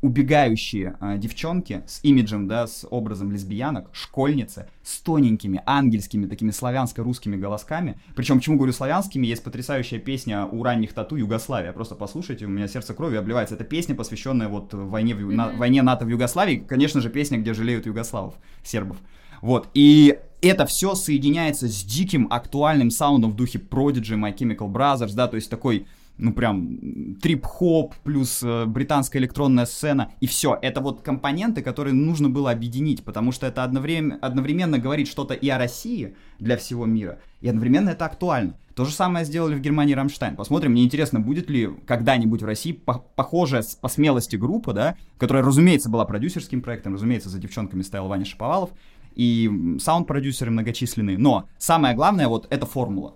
убегающие а, девчонки с имиджем, да, с образом лесбиянок, школьницы, с тоненькими, ангельскими, такими славянско-русскими голосками. Причем, почему говорю славянскими, есть потрясающая песня у ранних тату Югославия. Просто послушайте, у меня сердце крови обливается. Это песня, посвященная вот войне, в, на, войне НАТО в Югославии. Конечно же, песня, где жалеют югославов, сербов. Вот, и это все соединяется с диким актуальным саундом в духе Prodigy, My Chemical Brothers, да, то есть такой ну прям трип-хоп плюс э, британская электронная сцена, и все. Это вот компоненты, которые нужно было объединить, потому что это одновременно, одновременно говорит что-то и о России для всего мира, и одновременно это актуально. То же самое сделали в Германии Рамштайн. Посмотрим, мне интересно, будет ли когда-нибудь в России по похожая по смелости группа, да, которая, разумеется, была продюсерским проектом, разумеется, за девчонками стоял Ваня Шаповалов, и саунд-продюсеры многочисленные. Но самое главное, вот эта формула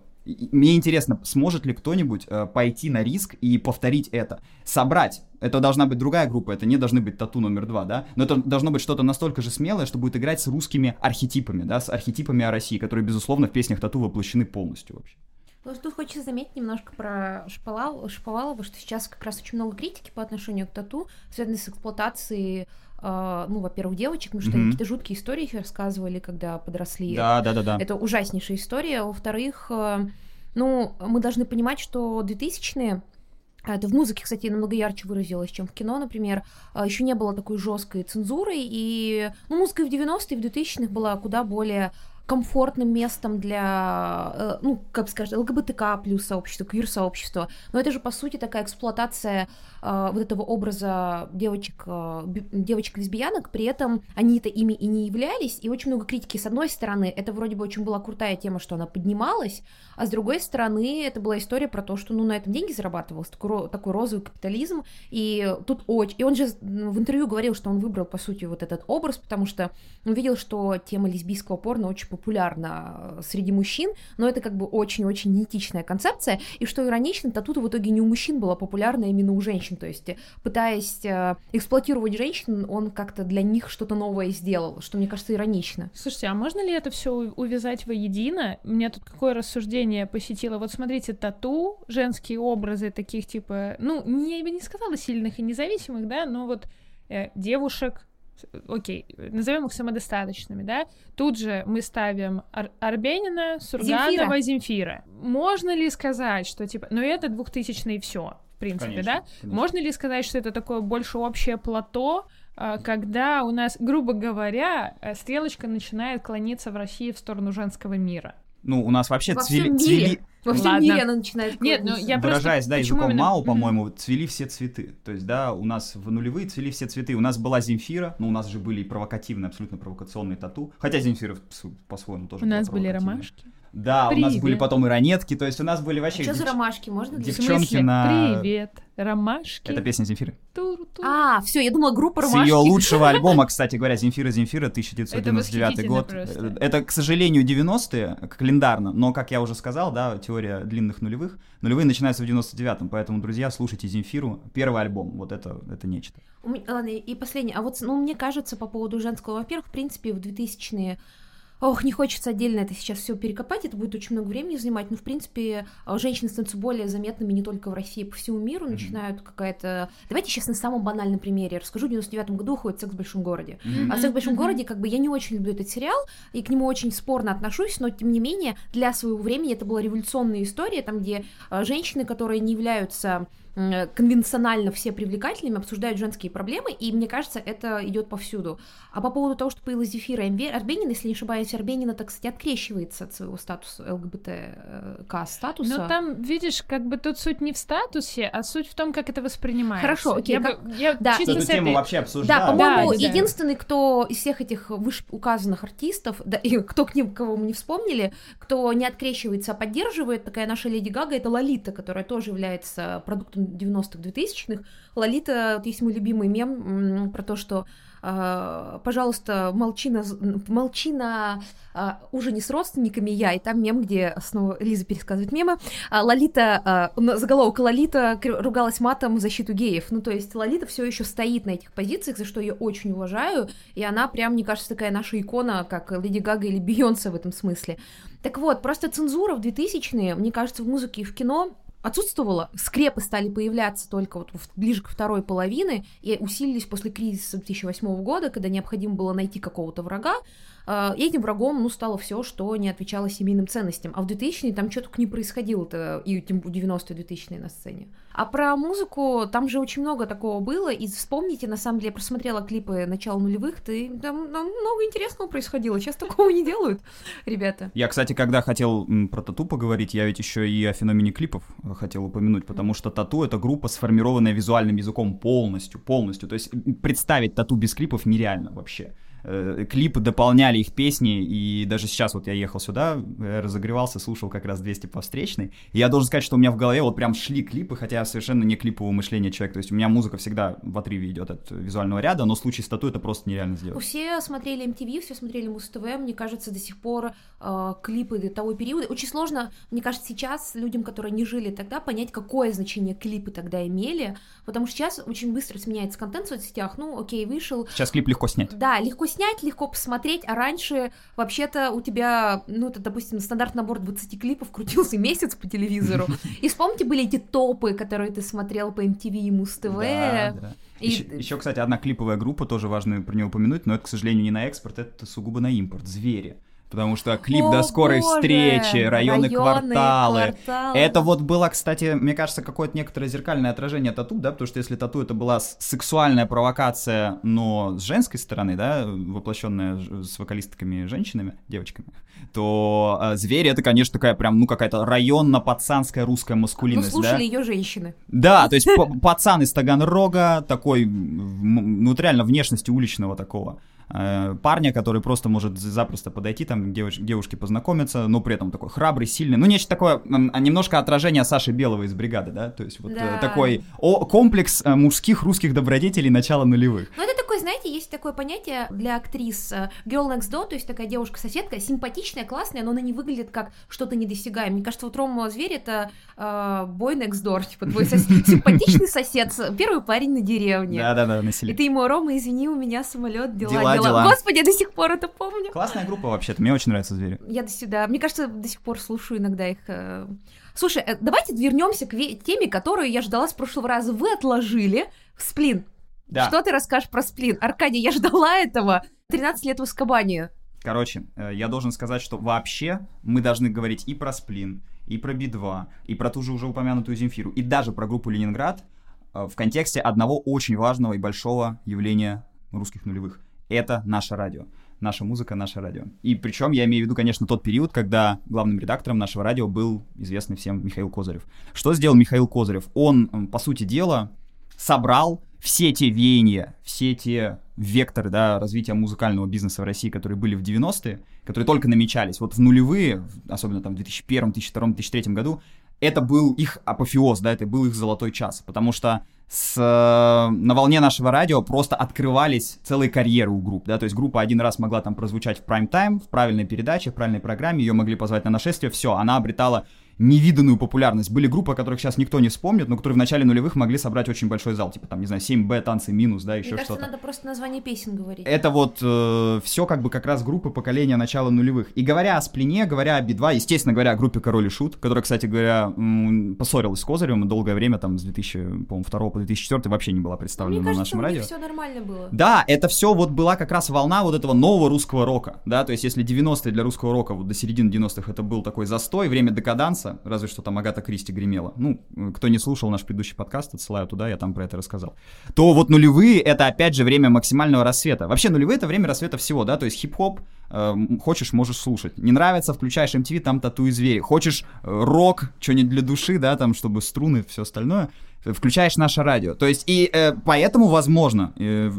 мне интересно, сможет ли кто-нибудь э, пойти на риск и повторить это. Собрать. Это должна быть другая группа, это не должны быть тату номер два, да? Но это должно быть что-то настолько же смелое, что будет играть с русскими архетипами, да, с архетипами о России, которые, безусловно, в песнях тату воплощены полностью вообще. Ну, тут хочется заметить немножко про Шаповалова, Шаповалова, что сейчас как раз очень много критики по отношению к тату, связанной с эксплуатацией ну, во-первых, девочек, потому что mm-hmm. какие-то жуткие истории их рассказывали, когда подросли. Да, да, да, да. Это ужаснейшая история. Во-вторых, uh, ну, мы должны понимать, что 2000-е это в музыке, кстати, намного ярче выразилось, чем в кино, например. Еще не было такой жесткой цензуры, и ну, музыка в 90-е, в 2000-х была куда более комфортным местом для, э, ну, как сказать, ЛГБТК плюс сообщества, квир-сообщества. Но это же, по сути, такая эксплуатация э, вот этого образа девочек, э, девочек-лесбиянок, при этом они это ими и не являлись, и очень много критики. С одной стороны, это вроде бы очень была крутая тема, что она поднималась, а с другой стороны, это была история про то, что, ну, на этом деньги зарабатывался, такой, такой розовый капитализм, и тут очень... И он же в интервью говорил, что он выбрал, по сути, вот этот образ, потому что он видел, что тема лесбийского порно очень популярно э, среди мужчин, но это как бы очень-очень неэтичная концепция, и что иронично, тату в итоге не у мужчин была популярна, а именно у женщин, то есть пытаясь э, эксплуатировать женщин, он как-то для них что-то новое сделал, что мне кажется иронично. Слушайте, а можно ли это все увязать воедино? Мне тут какое рассуждение посетило. Вот смотрите, тату, женские образы таких типа, ну, не, я бы не сказала сильных и независимых, да, но вот э, девушек, окей, назовем их самодостаточными, да, тут же мы ставим Ар- Арбенина, Сурганова, Земфира. Земфира. Можно ли сказать, что типа, ну это 2000 и все, в принципе, конечно, да? Конечно. Можно ли сказать, что это такое больше общее плато, а, когда у нас, грубо говоря, э, стрелочка начинает клониться в России в сторону женского мира? Ну, у нас вообще Во цвели... всем мире. Во всем Ладно. мире она начинает Нет, ну я Выражаясь, просто... да, почему языком именно- Мао, по-моему, цвели все цветы. То есть, да, у нас в нулевые цвели все цветы. У нас была Земфира, но у нас же были и провокативные, абсолютно провокационные тату. Хотя Земфира по-своему тоже У нас были ромашки. Да, у нас были Привет. потом и ранетки, то есть у нас были вообще... Что за ромашки, можно для Девчонки на- Привет, ромашки. Это песня Земфиры. Тур-тур. А, все, я думала, группа С ромашки. ее лучшего альбома, кстати говоря, Земфира Земфира 1999 Это год. просто. Это, к сожалению, 90-е календарно, но, как я уже сказал, да, теория длинных нулевых. Нулевые начинаются в 99-м, поэтому, друзья, слушайте Земфиру. Первый альбом, вот это, это нечто. Ладно, и последнее. А вот, ну, мне кажется, по поводу женского, во-первых, в принципе, в 2000-е Ох, не хочется отдельно это сейчас все перекопать, это будет очень много времени занимать, но, в принципе, а, женщины становятся более заметными не только в России, по всему миру, Мгм. начинают какая-то... Давайте сейчас на самом банальном примере расскажу. В 99 году уходит «Секс в большом городе». Мгм. А «Секс в большом Мгм. городе», как бы, я не очень люблю этот сериал, и к нему очень спорно отношусь, но, тем не менее, для своего времени это была революционная история, там, где а, женщины, которые не являются конвенционально все привлекательными, обсуждают женские проблемы, и мне кажется, это идет повсюду. А по поводу того, что появилась Зефира Арбенина, если не ошибаюсь, Арбенина, так кстати, открещивается от своего статуса ЛГБТК статуса. Но там, видишь, как бы тут суть не в статусе, а суть в том, как это воспринимается. Хорошо, окей, Я, как- бы- я да. чисто Эту с тему этой- вообще Да, обсуждали. по-моему, Да, да, да. единственный, кто из всех этих вышеуказанных артистов, да, и кто к ним, кого мы не вспомнили, кто не открещивается, а поддерживает, такая наша Леди Гага, это Лолита, которая тоже является продуктом 90-х, 2000-х. Лолита, вот есть мой любимый мем про то, что а, пожалуйста, молчи на, молчи на а, ужине с родственниками я, и там мем, где снова Лиза пересказывает мемы, а, Лолита, а, заголовок Лолита ругалась матом в защиту геев, ну то есть Лолита все еще стоит на этих позициях, за что я очень уважаю, и она прям, мне кажется, такая наша икона, как Леди Гага или Бейонсе в этом смысле. Так вот, просто цензура в 2000-е, мне кажется, в музыке и в кино отсутствовала. Скрепы стали появляться только вот ближе к второй половины и усилились после кризиса 2008 года, когда необходимо было найти какого-то врага. А, И этим врагом, ну, стало все, что не отвечало семейным ценностям. А в 2000-е там что только не происходило-то, и тем 90-е, 2000-е на сцене. А про музыку там же очень много такого было, и вспомните, на самом деле, я просмотрела клипы начала нулевых, ты, там, там много интересного происходило, сейчас такого не делают, ребята. Я, кстати, когда хотел про тату поговорить, я ведь еще и о феномене клипов э, хотел упомянуть, потому что тату это группа, сформированная визуальным языком полностью, полностью. То есть представить тату без клипов нереально вообще. Э, Клипы дополняли их песни, и даже сейчас вот я ехал сюда, э, разогревался, слушал как раз 200 по встречной, и я должен сказать, что у меня в голове вот прям шли клипы, хотя я совершенно не клипового мышления человек, то есть у меня музыка всегда в отрыве идет от визуального ряда, но в случае с тату это просто нереально сделать. Все смотрели MTV, все смотрели Муз-ТВ, мне кажется, до сих пор э, клипы того периода. Очень сложно, мне кажется, сейчас людям, которые не жили тогда, понять, какое значение клипы тогда имели, потому что сейчас очень быстро сменяется контент в соцсетях. Ну, окей, вышел, Сейчас клип легко снять. Да, легко снять, легко посмотреть, а раньше вообще-то у тебя, ну, это, допустим, стандартный набор 20 клипов крутился месяц по телевизору. И вспомните, были эти топы, которые ты смотрел по MTV и Муз-ТВ. Да, да. И- Еще, еще, кстати, одна клиповая группа, тоже важно про нее упомянуть, но это, к сожалению, не на экспорт, это сугубо на импорт, звери. Потому что клип О, до скорой боже, встречи, районы, кварталы. кварталы. Это вот было, кстати, мне кажется, какое-то некоторое зеркальное отражение тату, да, потому что если тату это была сексуальная провокация, но с женской стороны, да, воплощенная с вокалистками женщинами, девочками, то а, звери это, конечно, такая прям, ну, какая-то районно-пацанская русская Ну, маскулинность, да? слушали ее женщины. Да, то есть пацан из Таганрога, такой, ну реально внешности уличного такого э, парня, который просто может запросто подойти, там девуш- девушке познакомиться, но при этом такой храбрый, сильный. Ну, нечто такое, а немножко отражение Саши Белого из бригады, да? То есть вот э, Да. такой о, комплекс э, мужских русских добродетелей начала нулевых. Ну, это такой знаете, есть такое понятие для актрис э, girl next door, то есть такая девушка-соседка, симпатичная, классная, но она не выглядит как что-то недосягаемое. Мне кажется, вот Рома Зверь это э, next door, типа твой сос- симпатичный сосед, первый парень на деревне. Да-да-да, И население. ты ему, Рома, извини, у меня самолет, дела, Дела, дела. дела. Господи, я до сих пор это помню. Классная группа вообще-то, мне очень нравятся звери. Я до сюда, мне кажется, до сих пор слушаю иногда их. э. Слушай, э, давайте вернемся к теме, которую я ждала с прошлого раза. Вы отложили сплин. Да. Что ты расскажешь про сплин? Аркадий, я ждала этого. 13 лет в Аскабане. Короче, э, я должен сказать, что вообще мы должны говорить и про Сплин, и про Би-2, и про ту же уже упомянутую Земфиру, и даже про группу Ленинград э, в контексте одного очень важного и большого явления русских нулевых. Это наше радио. Наша музыка, наше радио. И причем я имею в виду, конечно, тот период, когда главным редактором нашего радио был известный всем Михаил Козырев. Что сделал Михаил Козырев? Он, по сути дела, собрал все те веяния, все те векторы да, развития музыкального бизнеса в России, которые были в 90-е, которые только намечались. Вот в нулевые, особенно там в 2001, 2002, 2003 году, это был их апофеоз, да, это был их золотой час, потому что с, э, на волне нашего радио просто открывались целые карьеры у групп, да, то есть группа один раз могла там прозвучать в прайм-тайм, в правильной передаче, в правильной программе, ее могли позвать на нашествие, все, она обретала невиданную популярность. Были группы, о которых сейчас никто не вспомнит, но которые в начале нулевых могли собрать очень большой зал, типа там, не знаю, 7Б, танцы минус, да, еще что-то. надо просто название песен говорить. Это вот все как бы как раз группы поколения начала нулевых. И говоря о Сплине, говоря о Би-2, естественно говоря о группе Король и Шут, которая, кстати говоря, поссорилась с Козыревым и долгое время, там, с 2002 по 2004 вообще не была представлена Мне на кажется, нашем радио. все нормально было. Да, это все вот была как раз волна вот этого нового русского рока, да, то есть если 90-е для русского рока вот до середины 90-х это был такой застой, время декаданса, разве что там Агата Кристи гремела, ну, э, кто не слушал наш предыдущий подкаст, отсылаю туда, я там про это рассказал, то вот нулевые это опять же время максимального рассвета. Вообще нулевые это время рассвета всего, да, то есть хип-хоп, э, хочешь, можешь слушать, не нравится, включаешь MTV, там тату и звери, хочешь э, рок, что-нибудь для души, да, там, чтобы струны, все остальное, включаешь наше радио. То есть, и э, поэтому, возможно, э,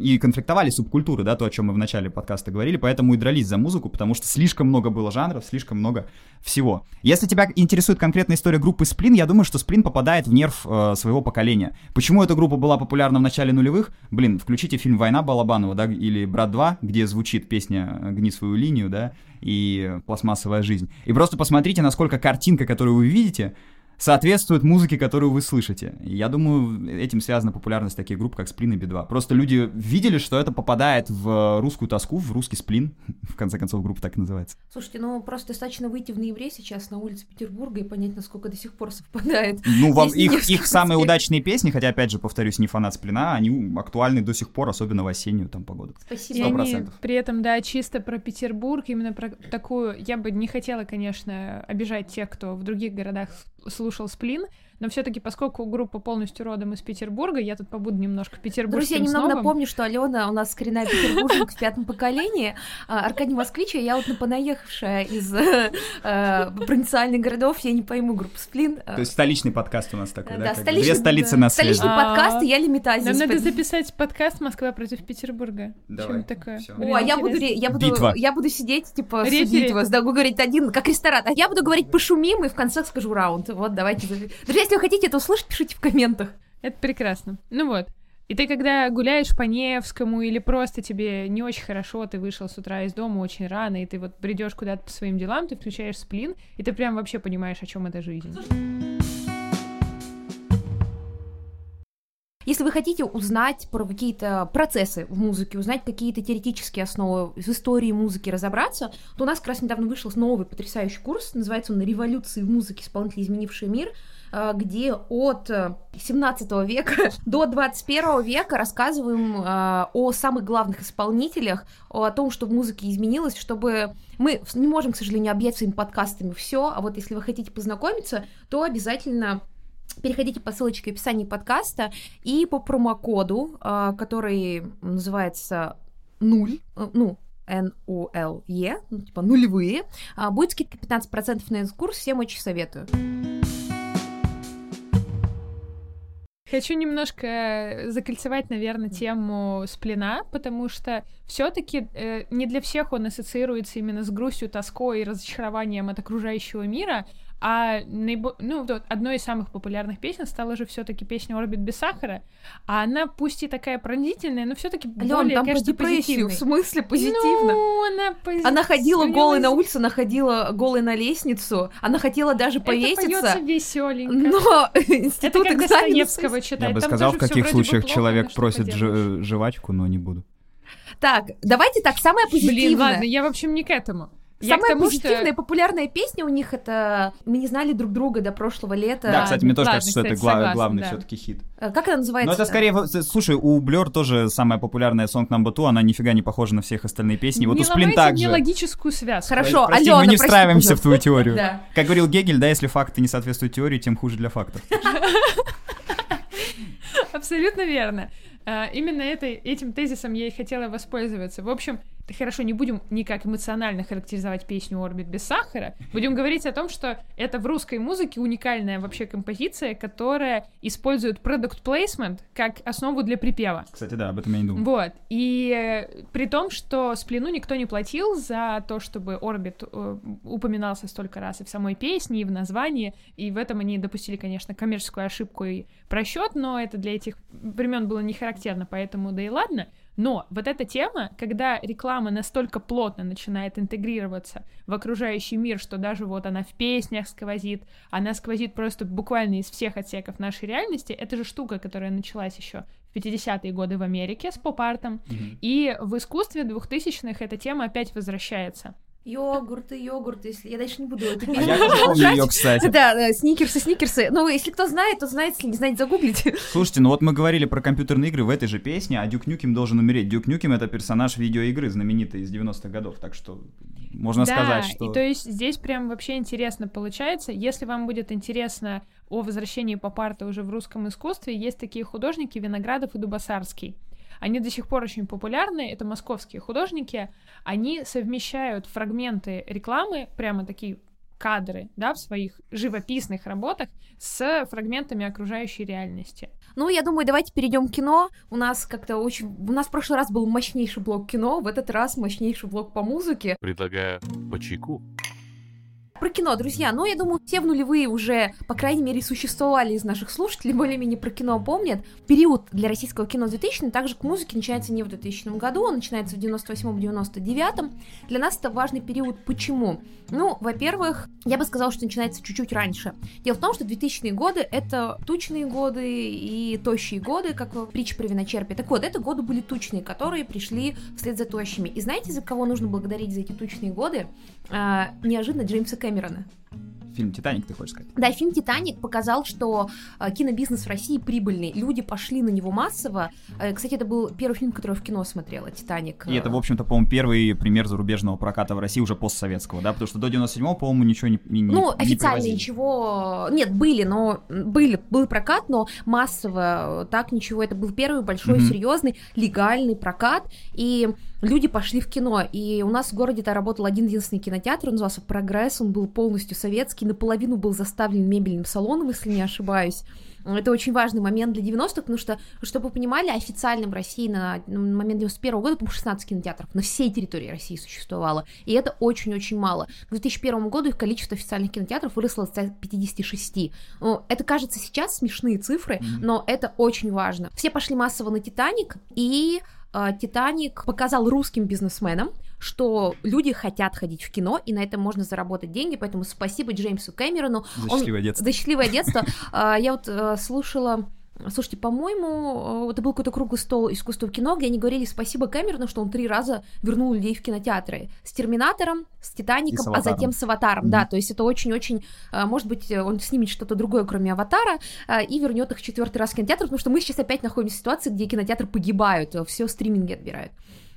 и конфликтовали субкультуры, да, то, о чем мы в начале подкаста говорили, поэтому и дрались за музыку, потому что слишком много было жанров, слишком много всего. Если тебя интересует конкретная история группы Сплин, я думаю, что Сплин попадает в нерв э, своего поколения. Почему эта группа была популярна в начале нулевых? Блин, включите фильм «Война» Балабанова, да, или «Брат 2», где звучит песня «Гни свою линию», да, и «Пластмассовая жизнь». И просто посмотрите, насколько картинка, которую вы видите, соответствует музыке, которую вы слышите. И я думаю, этим связана популярность таких групп, как Сплин и Би-2. Просто люди видели, что это попадает в русскую тоску, в русский сплин. В конце концов, группа так и называется. Слушайте, ну просто достаточно выйти в ноябре сейчас на улице Петербурга и понять, насколько до сих пор совпадает. Ну, вам, их, их самые удачные песни, хотя, опять же, повторюсь, не фанат Сплина, они актуальны до сих пор, особенно в осеннюю там погоду. И Спасибо. Сто они процентов. при этом, да, чисто про Петербург, именно про такую... Я бы не хотела, конечно, обижать тех, кто в других городах слушал Сплин, но все таки поскольку группа полностью родом из Петербурга, я тут побуду немножко петербургским Друзья, немного снобом. напомню, что Алена у нас коренная петербурженка в пятом поколении, а Аркадий Москвич, а я вот понаехавшая из э, э, провинциальных городов, я не пойму группу Сплин. То есть столичный подкаст у нас такой, да? Две столицы на связи. Столичный А, подкаст, и я лимитазис. Нам надо записать подкаст «Москва против Петербурга». Давай, такое. О, а я буду, я, буду, Битва. я буду сидеть, типа, судить вас, да, буду говорить один, как ресторан. А я буду говорить пошумим, и в конце скажу раунд. Вот, давайте. Друзья, если вы хотите это услышать, пишите в комментах. Это прекрасно. Ну вот. И ты, когда гуляешь по Невскому или просто тебе не очень хорошо, ты вышел с утра из дома очень рано, и ты вот бредешь куда-то по своим делам, ты включаешь сплин, и ты прям вообще понимаешь, о чем эта жизнь. Если вы хотите узнать про какие-то процессы в музыке, узнать какие-то теоретические основы из истории музыки, разобраться, то у нас как раз недавно вышел новый потрясающий курс, называется он «Революции в музыке. Исполнители, изменившие мир», где от э, 17 века до 21 века рассказываем э, о самых главных исполнителях, о том, что в музыке изменилось, чтобы мы не можем, к сожалению, объять своими подкастами все, а вот если вы хотите познакомиться, то обязательно переходите по ссылочке в описании подкаста и по промокоду, который называется нуль, э, ну, N-U-L-E, ну, типа нулевые, а, будет скидка 15% на этот всем очень советую. Хочу немножко закольцевать, наверное, тему сплина, потому что все-таки не для всех он ассоциируется именно с грустью, тоской и разочарованием от окружающего мира, А наибо... ну, вот одной из самых популярных песен стала же все-таки песня «Орбит без сахара», а она пусть и такая пронзительная, но все-таки более, там депрессию, позитивной. в смысле позитивно? Ну, она пози- Она ходила неё голой на улицу, она ходила голой на лестницу, она хотела даже Это повеситься, поется веселенько. но Это институт как. Достоевского читать. Я бы сказал, в каких случаях человек просит жвачку, но не буду. Так, давайте так, самое позитивное. Блин, ладно, я в общем не к этому. Я Самая тому, позитивная что... популярная песня у них это «Мы не знали друг друга до прошлого лета». Да, кстати, мне тоже ладно, кажется, что это кстати, гла- согласна, главный да. все-таки хит. Э, Как она называется? Но это скорее, слушай, у Blur тоже самая популярная Song Number Two, она нифига не похожа на всех остальные песни. Вот не у Сплин ломайте так мне же. логическую связку. Хорошо, Прости, Алена, мы не прости, встраиваемся в твою теорию. Да. Как говорил Гегель, да, если факты не соответствуют теории, тем хуже для фактов. Абсолютно верно. А, Именно этой, этим тезисом я и хотела воспользоваться. В общем, хорошо, не будем никак эмоционально характеризовать песню «Орбит без сахара». Будем говорить о том, что это в русской музыке уникальная вообще композиция, которая использует product placement как основу для припева. Кстати, да, об этом я не думал. Вот. И э, при том, что Сплину никто не платил за то, чтобы Орбит э, упоминался столько раз и в самой песне, и в названии, и в этом они допустили, конечно, коммерческую ошибку и просчет, но это для этих времен было не характерно, поэтому да и ладно. Но вот эта тема, когда реклама настолько плотно начинает интегрироваться в окружающий мир, что даже вот она в песнях сквозит, она сквозит просто буквально из всех отсеков нашей реальности, это же штука, которая началась еще в 50-е годы в Америке с поп-артом, Мгм. и в искусстве 2000-х эта тема опять возвращается. Йогурты, йогурты, если я дальше не буду эту А песню я помню продолжать. ее, кстати. Да, да, сникерсы, сникерсы. Ну, если кто знает, то знает, если не знаете, загуглите. Слушайте, ну вот мы говорили про компьютерные игры в этой же песне, а Дюк Нюкем должен умереть. Дюк Нюкем — это персонаж видеоигры, знаменитый из 90-х годов, так что можно да, сказать, что... и то есть здесь прям вообще интересно получается. Если вам будет интересно о возвращении поп-арта уже в русском искусстве, есть такие художники Виноградов и Дубасарский. Они до сих пор очень популярны, это московские художники. Они совмещают фрагменты рекламы, прямо такие кадры, да, в своих живописных работах с фрагментами окружающей реальности. Ну, я думаю, давайте перейдем к кино. У нас как-то очень... У нас в прошлый раз был мощнейший блок кино, в этот раз мощнейший блок по музыке. Предлагаю по чайку. Про кино, друзья, ну, я думаю, все в нулевые уже, по крайней мере, существовали из наших слушателей, более-менее про кино помнят. Период для российского кино 2000 также к музыке начинается не в 2000 году, он начинается в 98-99. Для нас это важный период. Почему? Ну, во-первых, я бы сказала, что начинается чуть-чуть раньше. Дело в том, что 2000-е годы — это тучные годы и тощие годы, как в притче про виночерпие. Так вот, это годы были тучные, которые пришли вслед за тощими. И знаете, за кого нужно благодарить за эти тучные годы? А, неожиданно Джеймса Кэмерона. Фильм «Титаник», ты хочешь сказать? Да, фильм «Титаник» показал, что э, кинобизнес в России прибыльный. Люди пошли на него массово. Э, кстати, это был первый фильм, который я в кино смотрела, «Титаник». И это, в общем-то, по-моему, первый пример зарубежного проката в России уже постсоветского, да? Потому что до 97-го, по-моему, ничего не, не Ну, не официально привозили. ничего... Нет, были, но... Были, был прокат, но массово э, так ничего. Это был первый большой, Мгм. серьезный, легальный прокат. И люди пошли в кино. И у нас в городе-то работал один единственный кинотеатр, он назывался «Прогресс», он был полностью советский, наполовину был заставлен мебельным салоном, если не ошибаюсь. Это очень важный момент для 90-х, потому что, чтобы вы понимали, официально в России на на момент 91 года, по-моему, 16 кинотеатров на всей территории России существовало, и это очень-очень мало. К 2001 году их количество официальных кинотеатров выросло до 56. Ну, это кажется сейчас смешные цифры, Мгм. но это очень важно. Все пошли массово на «Титаник», и «Титаник» показал русским бизнесменам, что люди хотят ходить в кино, и на этом можно заработать деньги, поэтому спасибо Джеймсу Кэмерону, За он- счастливое детство. за счастливое детство. А, Я вот э, слушала Слушайте, по-моему, э, это был какой-то круглый стол искусства кино, где они говорили спасибо Кэмерону, что он три раза вернул людей в кинотеатры. С «Терминатором», с «Титаником», с а затем с «Аватаром». Мгм. Да, то есть это очень-очень... э, Может быть, э, он снимет что-то другое, кроме «Аватара», и вернет их четвертый раз в кинотеатр, потому что мы сейчас опять находимся в ситуации, где кинотеатры погибают, все стриминги отбирают.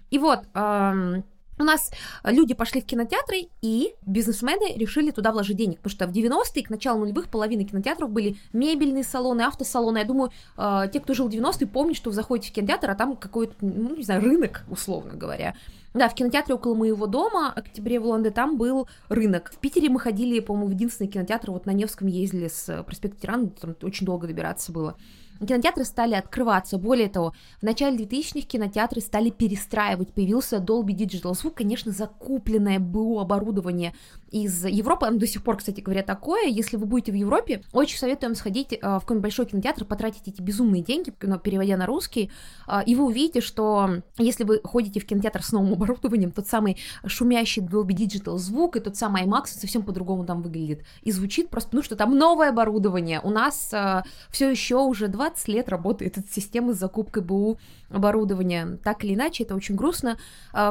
И вот... эм, у нас люди пошли в кинотеатры, и бизнесмены решили туда вложить денег, потому что в 90-е, к началу нулевых, половина кинотеатров были мебельные салоны, автосалоны. Я думаю, э, те, кто жил в 90-е, помнят, что вы заходите в кинотеатр, а там какой-то, ну, не знаю, рынок, условно говоря. Да, в кинотеатре около моего дома, октябре в Лондоне, там был рынок. В Питере мы ходили, по-моему, в единственный кинотеатр, вот на Невском ездили с э, проспекта Тирана, там очень долго добираться было. Кинотеатры стали открываться. Более того, в начале 2000-х кинотеатры стали перестраивать. Появился Dolby Digital звук, конечно, закупленное БУ оборудование из Европы. Оно до сих пор, кстати говоря, такое. Если вы будете в Европе, очень советуем сходить а, в какой-нибудь большой кинотеатр, потратить эти безумные деньги, переводя на русский, а, и вы увидите, что если вы ходите в кинотеатр с новым оборудованием, тот самый шумящий Dolby Digital звук и тот самый IMAX совсем по-другому там выглядит. И звучит просто, ну что там новое оборудование. У нас а, все еще уже 20 лет работает эта система с закупкой БУ оборудования. Так или иначе, это очень грустно.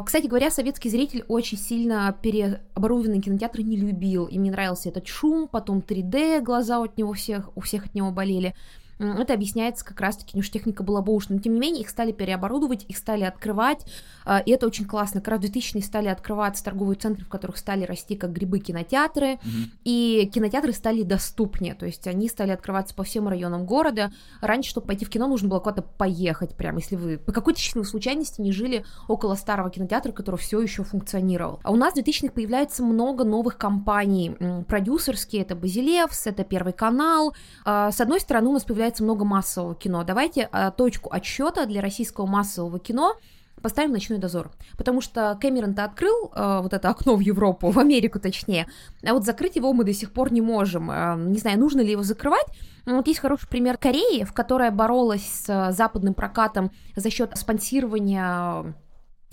Кстати говоря, советский зритель очень сильно переоборудованный кинотеатры не любил. Им не нравился этот шум, потом 3D, глаза от него всех, у всех от него болели. Это объясняется как раз-таки, ну, что техника была бэушная, но тем не менее их стали переоборудовать, их стали открывать, а, и это очень классно. Как раз в 2000-е стали открываться торговые центры, в которых стали расти как грибы кинотеатры, mm-hmm. и кинотеатры стали доступнее, то есть они стали открываться по всем районам города. Раньше, чтобы пойти в кино, нужно было куда-то поехать, прям, если вы по какой-то счастливой случайности не жили около старого кинотеатра, который все еще функционировал. А у нас в 2000-х появляется много новых компаний, продюсерские, это Базилевс, это Первый канал. А, с одной стороны, у нас появляется появляется много массового кино. Давайте а, точку отсчета для российского массового кино поставим «Ночной дозор», потому что Кэмерон-то открыл э, вот это окно в Европу, в Америку точнее, а вот закрыть его мы до сих пор не можем. Э, не знаю, нужно ли его закрывать. Вот есть хороший пример Кореи, в которой боролась с западным прокатом за счет спонсирования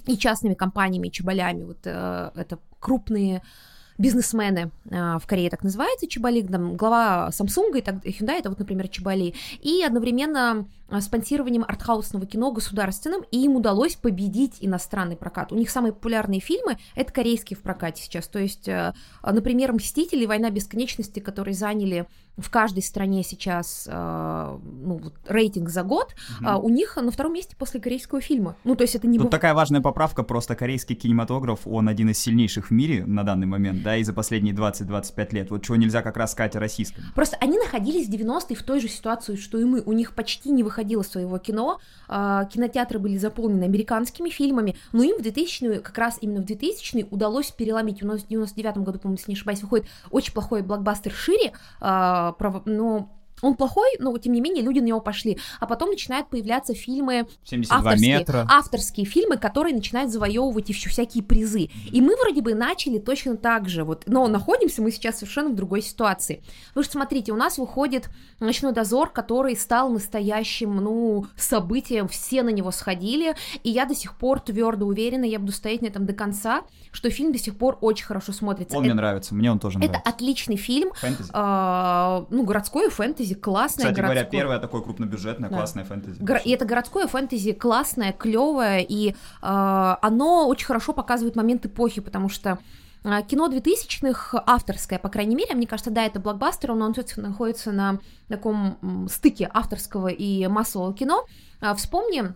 и частными компаниями, чебалями. Вот э, это крупные бизнесмены а, в Корее так называется, Чебали, там, глава Samsung и так, Hyundai, это вот, например, Чебали, и одновременно спонсированием артхаусного кино государственным, и им удалось победить иностранный прокат. У них самые популярные фильмы — это корейские в прокате сейчас, то есть, а, например, «Мстители. Война бесконечности», которые заняли в каждой стране сейчас э, ну, вот, рейтинг за год, угу. у них на втором месте после корейского фильма. Ну, то есть это не... Тут такая важная поправка, просто корейский кинематограф, он один из сильнейших в мире на данный момент, да, и за последние 20-25 лет. Вот чего нельзя как раз сказать о российском. Просто они находились в 90-е в той же ситуации, что и мы. У них почти не выходило своего кино, э, кинотеатры были заполнены американскими фильмами, но им в 2000 как раз именно в 2000 удалось переломить. У нас в 99 году, по-моему, если не ошибаюсь, выходит очень плохой блокбастер «Шире», право, но он плохой, но тем не менее люди на него пошли. А потом начинают появляться фильмы 72 авторские, метра. авторские фильмы, которые начинают завоевывать еще всякие призы. И мы вроде бы начали точно так же, вот, но находимся мы сейчас совершенно в другой ситуации. Вы же смотрите, у нас выходит «Ночной дозор», который стал настоящим, ну, событием, все на него сходили, и я до сих пор твердо уверена, я буду стоять на этом до конца, что фильм до сих пор очень хорошо смотрится. Он это, мне нравится, мне он тоже нравится. Это отличный фильм. Фэнтези. Э, ну, городское фэнтези фэнтези классное. Кстати городское. говоря, первое такое крупнобюджетное, да. классное фэнтези. Гор... И это городское фэнтези классное, клевое, и э, оно очень хорошо показывает момент эпохи, потому что э, Кино 2000-х авторское, по крайней мере, мне кажется, да, это блокбастер, но он находится на таком стыке авторского и массового кино. А, вспомни,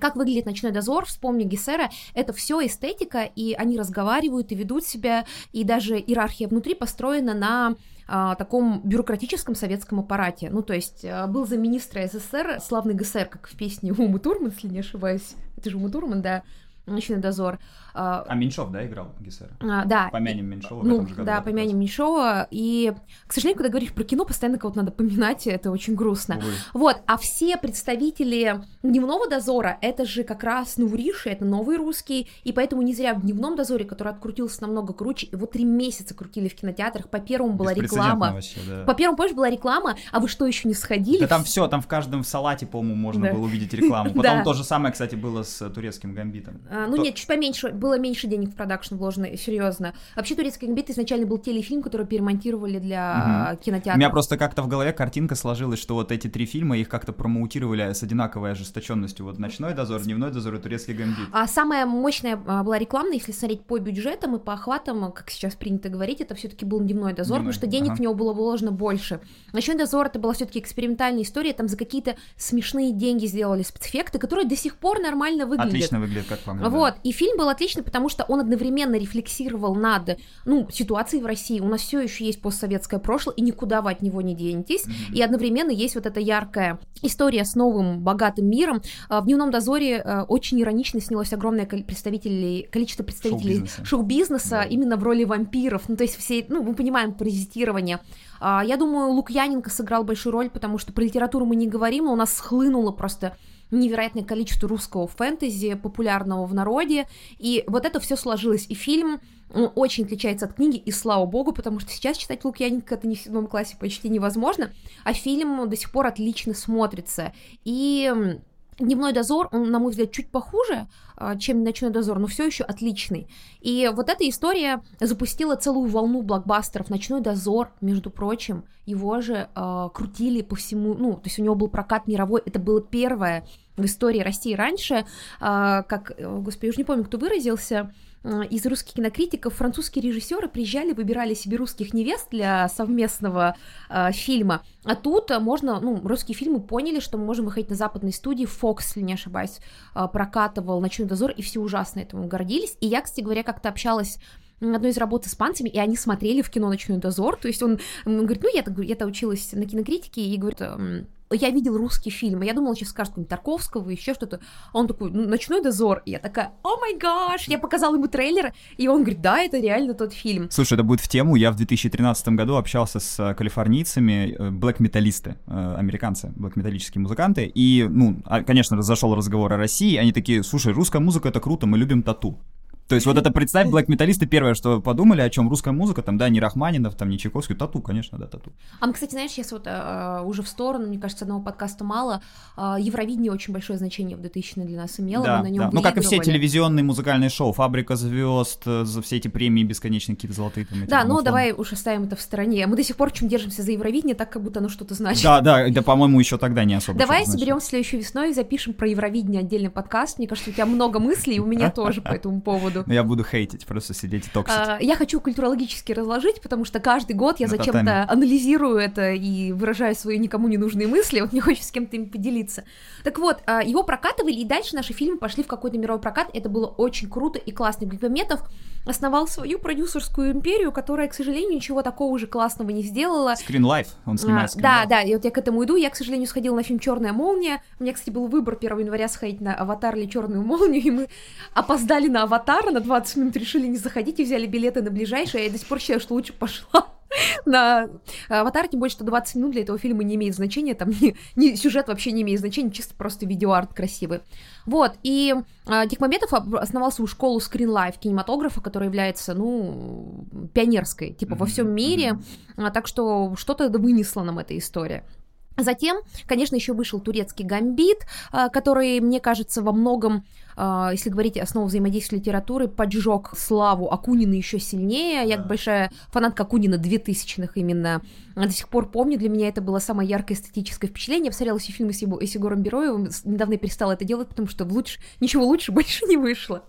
как выглядит ночной дозор, вспомни Гессера, это все эстетика, и они разговаривают и ведут себя, и даже иерархия внутри построена на а, таком бюрократическом советском аппарате. Ну, то есть а, был замминистра СССР славный ГСР, как в песне Умы Турман, если не ошибаюсь. Это же Ума Турман, да, «Ночной дозор». А, а Меньшов, да, играл Гессера? А, да. Помянем Меньшова ну, в этом же году. Да, помянем Меньшова. И, к сожалению, когда говоришь про кино, постоянно кого-то надо поминать, это очень грустно. Увы. Вот, а все представители Дневного дозора, это же как раз Нуриши, это новый русский, и поэтому не зря в Дневном дозоре, который открутился намного круче, его три месяца крутили в кинотеатрах, по первому была реклама. Вообще, да. По первому, помнишь, была реклама, а вы что, еще не сходили? Да там все, там в каждом салате, по-моему, можно да. было увидеть рекламу. Потом да. то же самое, кстати, было с турецким гамбитом. А, ну то... нет, чуть поменьше, было меньше денег в продакшн вложено, серьезно. Вообще «Турецкий гамбит» изначально был телефильм, который перемонтировали для угу. кинотеатра. У меня просто как-то в голове картинка сложилась, что вот эти три фильма, их как-то промоутировали с одинаковой ожесточенностью. Вот «Ночной дозор», «Дневной дозор» и «Турецкий гамбит». А самая мощная а, была рекламная, если смотреть по бюджетам и по охватам, как сейчас принято говорить, это все таки был «Дневной дозор», Дневной. потому что денег ага. в него было вложено больше. «Ночной дозор» это была все таки экспериментальная история, там за какие-то смешные деньги сделали спецэффекты, которые до сих пор нормально выглядят. Отлично выглядит, как по мне. Вот, и фильм был отличный, потому что он одновременно рефлексировал над, ну, ситуацией в России. У нас все еще есть постсоветское прошлое, и никуда вы от него не денетесь. Mm-hmm. И одновременно есть вот эта яркая история с новым богатым миром. А, в «Дневном дозоре» э, очень иронично снялось огромное представителей, количество представителей шоу-бизнеса, шоу-бизнеса да. именно в роли вампиров. Ну, то есть все, ну, мы понимаем паразитирование. А, Я думаю, Лукьяненко сыграл большую роль, потому что про литературу мы не говорим, но у нас схлынуло просто невероятное количество русского фэнтези, популярного в народе, и вот это все сложилось. И фильм очень отличается от книги, и слава богу, потому что сейчас читать Лукьяненко это не в седьмом классе почти невозможно, а фильм до сих пор отлично смотрится. И Дневной дозор, он, на мой взгляд, чуть похуже, чем ночной дозор, но все еще отличный. И вот эта история запустила целую волну блокбастеров. Ночной дозор, между прочим, его же э, крутили по всему, ну, то есть у него был прокат мировой, это было первое в истории России раньше, э, как, господи, я уже не помню, кто выразился, из русских кинокритиков французские режиссеры приезжали, выбирали себе русских невест для совместного э, фильма, а тут э, можно, ну, русские фильмы поняли, что мы можем выходить на западной студии, Fox, если не ошибаюсь, э, прокатывал «Ночной дозор», и все ужасно этому гордились, и я, кстати говоря, как-то общалась одной из работ с испанцами, и они смотрели в кино «Ночной дозор», то есть он, он говорит, ну, я-то, я-то училась на кинокритике, и говорит, эм, я видел русский фильм, и я думала, сейчас скажет Тарковского, еще что-то. А он такой, «Ну, «Ночной дозор», и я такая, о май гаш, я показала ему трейлер, и он говорит, да, это реально тот фильм. Слушай, это будет в тему. Я в 2013 году общался с э, калифорнийцами, блэк-металлисты, э, американцы, блэк-металлические музыканты. И, ну, а, конечно, зашел разговор о России. Они такие, слушай, русская музыка это круто, мы любим тату. То есть вот это представь, блэк-металлисты первое, что подумали, о чем русская музыка, там, да, не Рахманинов, там, не Чайковский, тату, конечно, да, тату. А мы, кстати, знаешь, сейчас вот э, уже в сторону, мне кажется, одного подкаста мало, э, Евровидение очень большое значение в 2000 для нас имело, да, мы на нем да. Ну, как и все телевизионные музыкальные шоу, «Фабрика звезд», э, за все эти премии бесконечные какие-то золотые. Там, Да, ну давай уж оставим это в стороне. Мы до сих пор чем держимся за Евровидение, так как будто оно что-то значит. Да, да, да, по-моему, еще тогда не особо. Давай что-то значило. соберем следующей весной и запишем про Евровидение отдельный подкаст. Мне кажется, у тебя много мыслей, у меня тоже по этому поводу. Ну, Я буду хейтить, просто сидеть и токсить. А, Я хочу культурологически разложить, потому что каждый год я На зачем-то татами. анализирую это и выражаю свои никому не нужные мысли. Вот мне хочется с кем-то им поделиться. Так вот, а, его прокатывали, и дальше наши фильмы пошли в какой-то мировой прокат. Это было очень круто и классно. Глебометов основал свою продюсерскую империю, которая, к сожалению, ничего такого уже классного не сделала. Screen Life, он снимает А, Screen да, Life. да, и вот я к этому иду. Я, к сожалению, сходила на фильм Черная молния. У меня, кстати, был выбор 1 января сходить на аватар или Черную молнию, и мы опоздали на аватар, на 20 минут решили не заходить и взяли билеты на ближайшее. Я до сих пор считаю, что лучше пошла на аватар, тем более, что 20 минут для этого фильма не имеет значения, там ни, ни сюжет вообще не имеет значения, чисто просто видеоарт красивый. Вот, и а, Дикмамбетов об- основал свою школу Screen Life кинематографа, которая является, ну, пионерской, типа, во всем мире, а, так что что-то вынесла нам эта история. Затем, конечно, еще вышел турецкий гамбит, а, который, мне кажется, во многом, если говорить основу взаимодействия литературы, поджег славу Акунина еще сильнее. Я большая фанатка Акунина 2000-х именно. А, До сих пор помню, для меня это было самое яркое эстетическое впечатление. Я посмотрела все фильмы с, его, с Егором Бероевым, недавно я перестала это делать, потому что лучше, ничего лучше больше не вышло.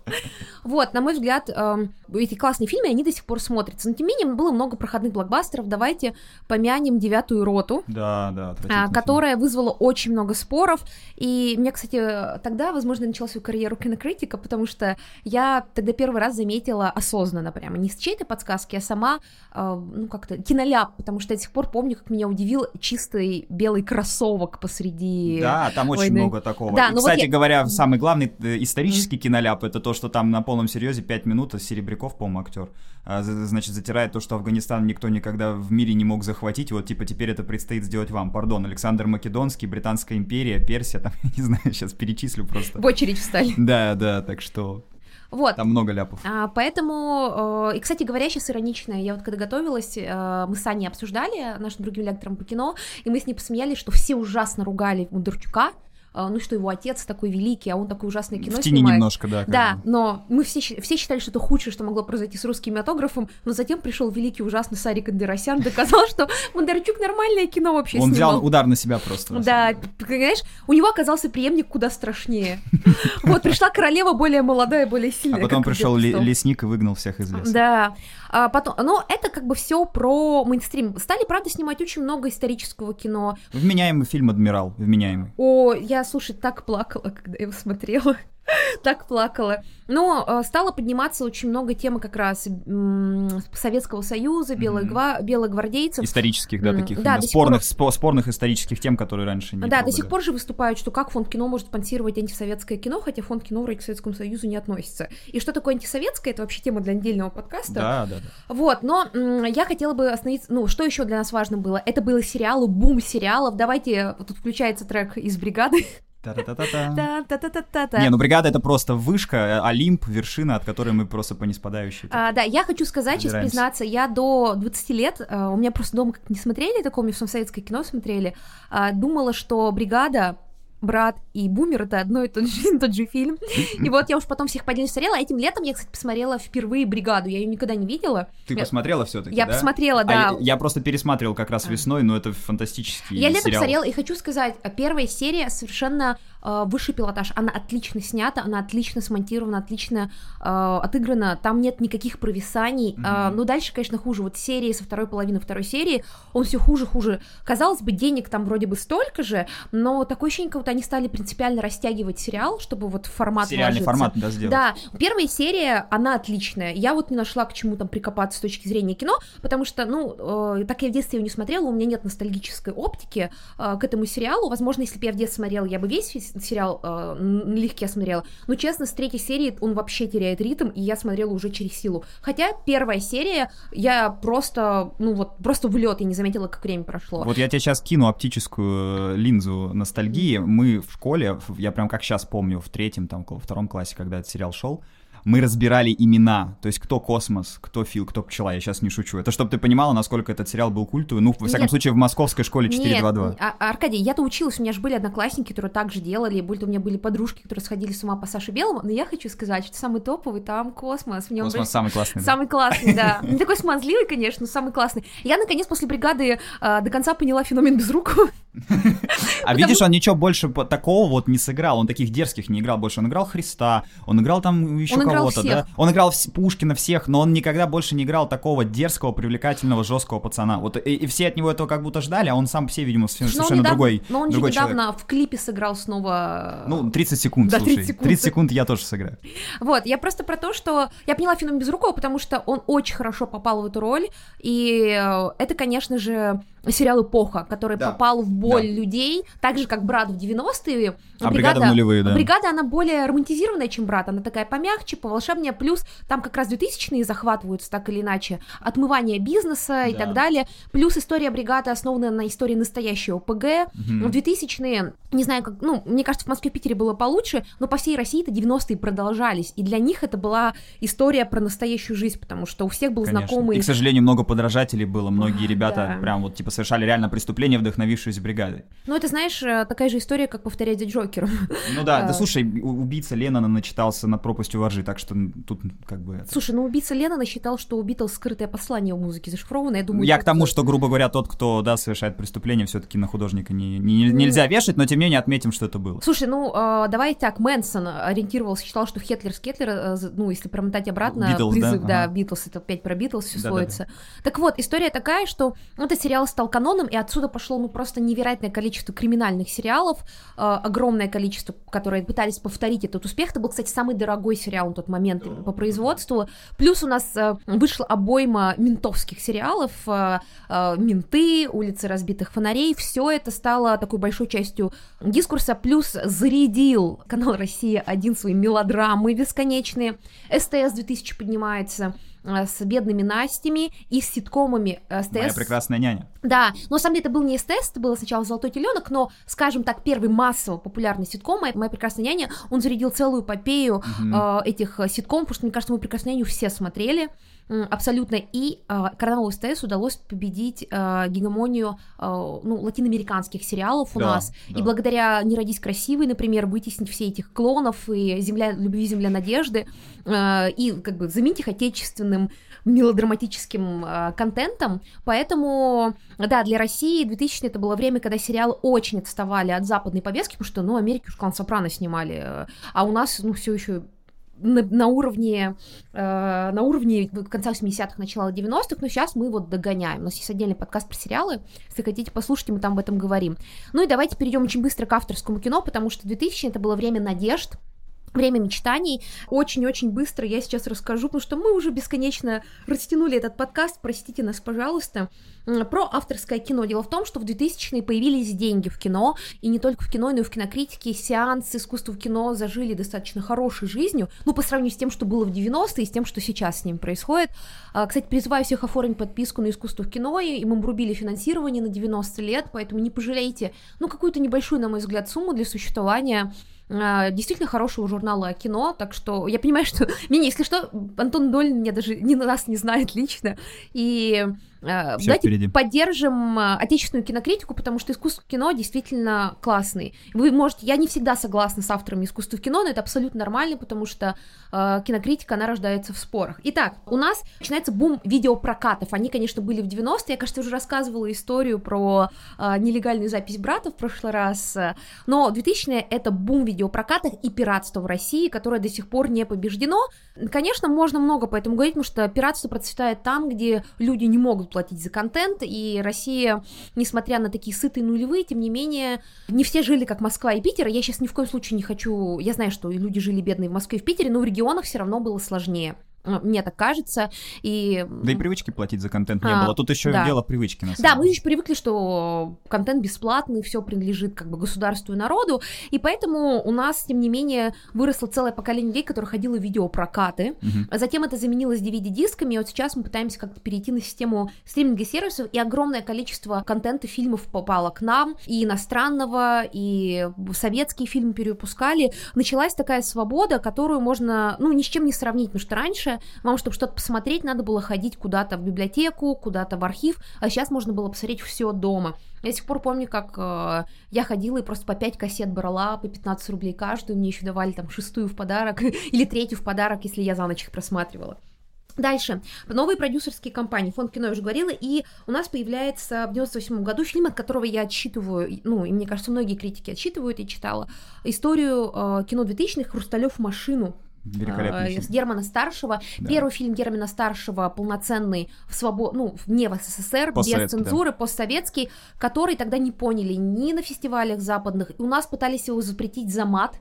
Вот, на мой взгляд, эм, эти классные фильмы, они до сих пор смотрятся. Но тем не менее, было много проходных блокбастеров. Давайте помянем «Девятую роту», Да, да. а, которая вызвала очень много споров. И меня, кстати, тогда, возможно, начала свою карьеру кинокритика, потому что я тогда первый раз заметила осознанно прямо, не с чьей-то подсказки, а сама, а, ну, как-то киноляп, потому что я до сих пор помню, как меня удивил чистый белый кроссовок посреди... Да, там очень войны. много такого. Да, И, ну вот кстати я- говоря, самый главный э, исторический киноляп это то, что там на полном серьезе 5 минут Серебряков, по-моему, актер, значит, затирает то, что Афганистан никто никогда в мире не мог захватить. Вот, типа, теперь это предстоит сделать вам. Пардон, Александр Македонский, Британская империя, Персия, там, я не знаю, сейчас перечислю просто. В очередь встали. Да, да, так что Вот. там много ляпов. А, поэтому, э, и, кстати говоря, сейчас иронично, я вот когда готовилась, э, мы с Аней обсуждали, нашим другим лектором по кино, и мы с ней посмеялись, что все ужасно ругали Бондарчука, э, ну что его отец такой великий, а он такое ужасное кино В тени снимает. немножко, да. Да, бы. но мы все, все считали, что это худшее, что могло произойти с русским кинематографом, но затем пришел великий ужасный Сарик Андерасян, доказал, что Бондарчук нормальное кино вообще Он снимал. взял удар на себя просто. Да, понимаешь, у него оказался преемник куда страшнее. Вот, пришла королева более молодая, более А сильная. потом как пришел лесник и выгнал всех из леса. Да, а потом, но это как бы все про мейнстрим. Стали, правда, снимать очень много исторического кино. Вменяемый фильм «Адмирал», вменяемый. О, я, слушай, так плакала, когда его смотрела. так плакала. Но э, стало подниматься очень много темы как раз Советского Союза, белых, Мгм. гва- белогвардейцев. Исторических, да, таких да, до спорных, спо- спорных исторических тем, которые раньше не Да, до трогали. сих пор же выступают, что как фонд кино может спонсировать антисоветское кино, хотя фонд кино вроде к Советскому Союзу не относится. И что такое антисоветское, это вообще тема для отдельного подкаста. Да, да, да. Вот, но я хотела бы остановиться, ну, что еще для нас важно было? Это было сериалы, бум сериалов. Давайте, вот тут включается трек из бригады. Не, ну бригада это просто вышка, э, Олимп, вершина, от которой мы просто по неспадающей. А, да, я хочу сказать, сейчас признаться, я до 20 лет, а, у меня просто дома как не смотрели такое, мне в советское кино смотрели, а, думала, что «Бригада», «Брат» и «Бумер» — это одно и тот же, тот же фильм. И вот я уж потом всех поделюсь смотрела. Этим летом я, кстати, посмотрела впервые «Бригаду», я ее никогда не видела. Ты я- посмотрела все-таки? Я да? посмотрела, А да. я, я просто пересматривал как раз весной, но это фантастический Я летом сериал. посмотрела, и хочу сказать, а, первая серия совершенно высший пилотаж. Она отлично снята, она отлично смонтирована, отлично э, отыграна. Там нет никаких провисаний. Э, Мгм. но дальше, конечно, хуже. Вот серии со второй половины второй серии, он все хуже, хуже. Казалось бы, денег там вроде бы столько же, но такое ощущение, как будто они стали принципиально растягивать сериал, чтобы вот формат Сериальный вложиться. формат, да, сделать. Да, первая серия, она отличная. Я вот не нашла к чему там прикопаться с точки зрения кино, потому что, ну, э, так я в детстве его не смотрела, у меня нет ностальгической оптики э, к этому сериалу. Возможно, если бы я в детстве смотрела, я бы весь сериал э, налегке смотрела. Но, честно, с третьей серии он вообще теряет ритм, и я смотрела уже через силу. Хотя первая серия, я просто, ну вот, просто в лед, я не заметила, как время прошло. Вот я тебе сейчас кину оптическую э, линзу ностальгии. Мы в школе, я прям как сейчас помню, в третьем, там, около втором классе, когда этот сериал шел, мы разбирали имена, то есть кто космос, кто Фил, кто пчела, я сейчас не шучу. Это чтобы ты понимала, насколько этот сериал был культовый, ну, во всяком Нет. случае, в московской школе 422. Нет, а- Аркадий, я-то училась, у меня же были одноклассники, которые так же делали, и более того, у меня были подружки, которые сходили с ума по Саше Белому, но я хочу сказать, что самый топовый там космос. В нем Космос самый классный. да. Самый классный, да. Не такой смазливый, конечно, но самый классный. Я, наконец, после бригады э, до конца поняла феномен Безрукова. А видишь, он ничего больше такого вот не сыграл, он таких дерзких не играл больше. Он играл Христа, он играл там еще кого-то, да? Он играл Пушкина всех, но он никогда больше не играл такого дерзкого, привлекательного, жесткого пацана. Вот и, и все от него этого как будто ждали, а он сам себе, видимо, с- Но совершенно недавно- другой, Но он же другой недавно человек. в клипе сыграл снова... Ну, 30 секунд, Да, слушай. 30 секунд. секунд я тоже сыграю. Вот, я просто про то, что я поняла феномен Безрукова, потому что он очень хорошо попал в эту роль, и э, это, конечно же, сериал «Эпоха», который Да, попал в боль да. людей, так же, как «Брат» в 90-е. А «Бригада» в нулевые, да. Бригада, она более романтизированная, чем «Брат», она такая помягче, поволшебнее, плюс там как раз 2000-е захватываются так или иначе, отмывание бизнеса и Да. так далее, плюс история бригады основана на истории настоящего ПГ, Мгм. в 2000-е, не знаю, как, ну, мне кажется, в Москве, Питере было получше, но по всей России это 90-е продолжались, и для них это была история про настоящую жизнь, потому что у всех был Конечно. знакомый... И, к сожалению, много подражателей было. Многие ребята Да. прям вот типа совершали реально преступления, вдохновившись бригадой. Ну, это, знаешь, э, такая же история, как повторять за Джокером. Ну да, А. да слушай, у- убийца Леннона начитался над пропастью воржи, так что тут как бы... это- Слушай, ну убийца Леннона считал, что у Битлз скрытое послание в музыке зашифровано, я думаю... Я к тому, э, что, грубо говоря, тот, кто, да, совершает преступление, все-таки на художника не, не- нельзя вешать, но тем не менее отметим, что это было. Слушай, ну э, давай так, Мэнсон ориентировался, считал, что Хетлер с Кетлер, э, ну если промотать обратно, да? призыв, да, Ага. Битлз, это опять про Битлз все Да-да-да. сводится. Так вот, история такая, что этот сериал стал каноном, и отсюда пошло ну просто невероятное количество криминальных сериалов, э, огромное количество, которые пытались повторить этот успех. Это был, кстати, самый дорогой сериал на тот момент по производству. Плюс у нас э, вышла обойма ментовских сериалов, э, менты, улицы разбитых фонарей. Все это стало такой большой частью дискурса. Плюс зарядил канал Россия один свои мелодрамы бесконечные. СТС 2000 поднимается с бедными Настями и с ситкомами э, СТС. Моя прекрасная няня. Да, но на самом деле это был не СТС, это было сначала «Золотой теленок», но, скажем так, первый массово популярный ситком «Моя, «Моя прекрасная няня», он зарядил целую эпопею Мгм. э, этих э, ситком, потому что, мне кажется, «Мою прекрасную няню» все смотрели, абсолютно, и э, каналу СТС удалось победить э, гегемонию э, ну, латиноамериканских сериалов у Да, нас, да. и благодаря «Не родись красивой», например, вытеснить все этих клонов и «Земля любви, земля надежды», и как бы заменить их отечественным мелодраматическим контентом, поэтому, да, для России 2000 это было время, когда сериалы очень отставали от западной повестки, потому что, ну, Америки уж клан Сопрано снимали, а у нас, ну, все еще на, на уровне э, на уровне конца 80-х, начала 90-х, но сейчас мы вот догоняем. У нас есть отдельный подкаст про сериалы, если хотите послушайте, мы там об этом говорим. Ну и давайте перейдем очень быстро к авторскому кино, потому что 2000 это было время надежд, Время мечтаний. Очень-очень быстро я сейчас расскажу, потому что мы уже бесконечно растянули этот подкаст, простите нас, пожалуйста. Про авторское кино. Дело в том, что в 2000-е появились деньги в кино, и не только в кино, но и в кинокритике. Сеансы искусства в кино зажили достаточно хорошей жизнью, ну, по сравнению с тем, что было в 90-е, и с тем, что сейчас с ним происходит. А, кстати, призываю всех оформить подписку на искусство в кино, и мы обрубили финансирование на 90 лет, поэтому не пожалейте, ну, какую-то небольшую, на мой взгляд, сумму для существования действительно хорошего журнала о кино, так что я понимаю, что меня, если что, Антон Доль меня даже не нас не знает лично, и Э, Всё Давайте впереди. поддержим э, отечественную кинокритику, потому что искусство кино действительно классный. Вы можете, я не всегда согласна с авторами искусства кино, но это абсолютно нормально, потому что э, кинокритика, она рождается в спорах. Итак, у нас начинается бум видеопрокатов. Они, конечно, были в 90-е. Я, кажется, уже рассказывала историю про э, нелегальную запись брата в прошлый раз. Но 2000-е — это бум видеопрокатов и пиратства в России, которое до сих пор не побеждено. Конечно, можно много по этому говорить, потому что пиратство процветает там, где люди не могут платить за контент, и Россия, несмотря на такие сытые нулевые, тем не менее, не все жили как Москва и Питер, я сейчас ни в коем случае не хочу, я знаю, что люди жили бедные в Москве и в Питере, но в регионах все равно было сложнее. Мне так кажется, и... Да и привычки платить за контент не а, было, тут еще да. дело привычки, на самом Да, мы еще привыкли, что контент бесплатный, все принадлежит как бы государству и народу, и поэтому у нас, тем не менее, выросло целое поколение людей, которые ходило в видеопрокаты, угу. затем это заменилось DVD-дисками, и вот сейчас мы пытаемся как-то перейти на систему стриминга сервисов, и огромное количество контента фильмов попало к нам, и иностранного, и советские фильмы перевыпускали, началась такая свобода, которую можно, ну, ни с чем не сравнить, потому что раньше раньше вам, чтобы что-то посмотреть, надо было ходить куда-то в библиотеку, куда-то в архив, а сейчас можно было посмотреть все дома. Я до сих пор помню, как э, я ходила и просто по 5 кассет брала, по 15 рублей каждую, мне еще давали там шестую в подарок или третью в подарок, если я за ночь их просматривала. Дальше. Новые продюсерские компании. Фонд кино я уже говорила. И у нас появляется в 98 году фильм, от которого я отсчитываю, ну, и мне кажется, многие критики отсчитывают, я читала, историю э, кино 2000-х «Хрусталев машину» Великолепный э, с Германа Старшего. Да. Первый фильм Германа Старшего полноценный в свобод... ну, не в СССР, без цензуры, да. постсоветский, который тогда не поняли ни на фестивалях западных. У нас пытались его запретить за мат.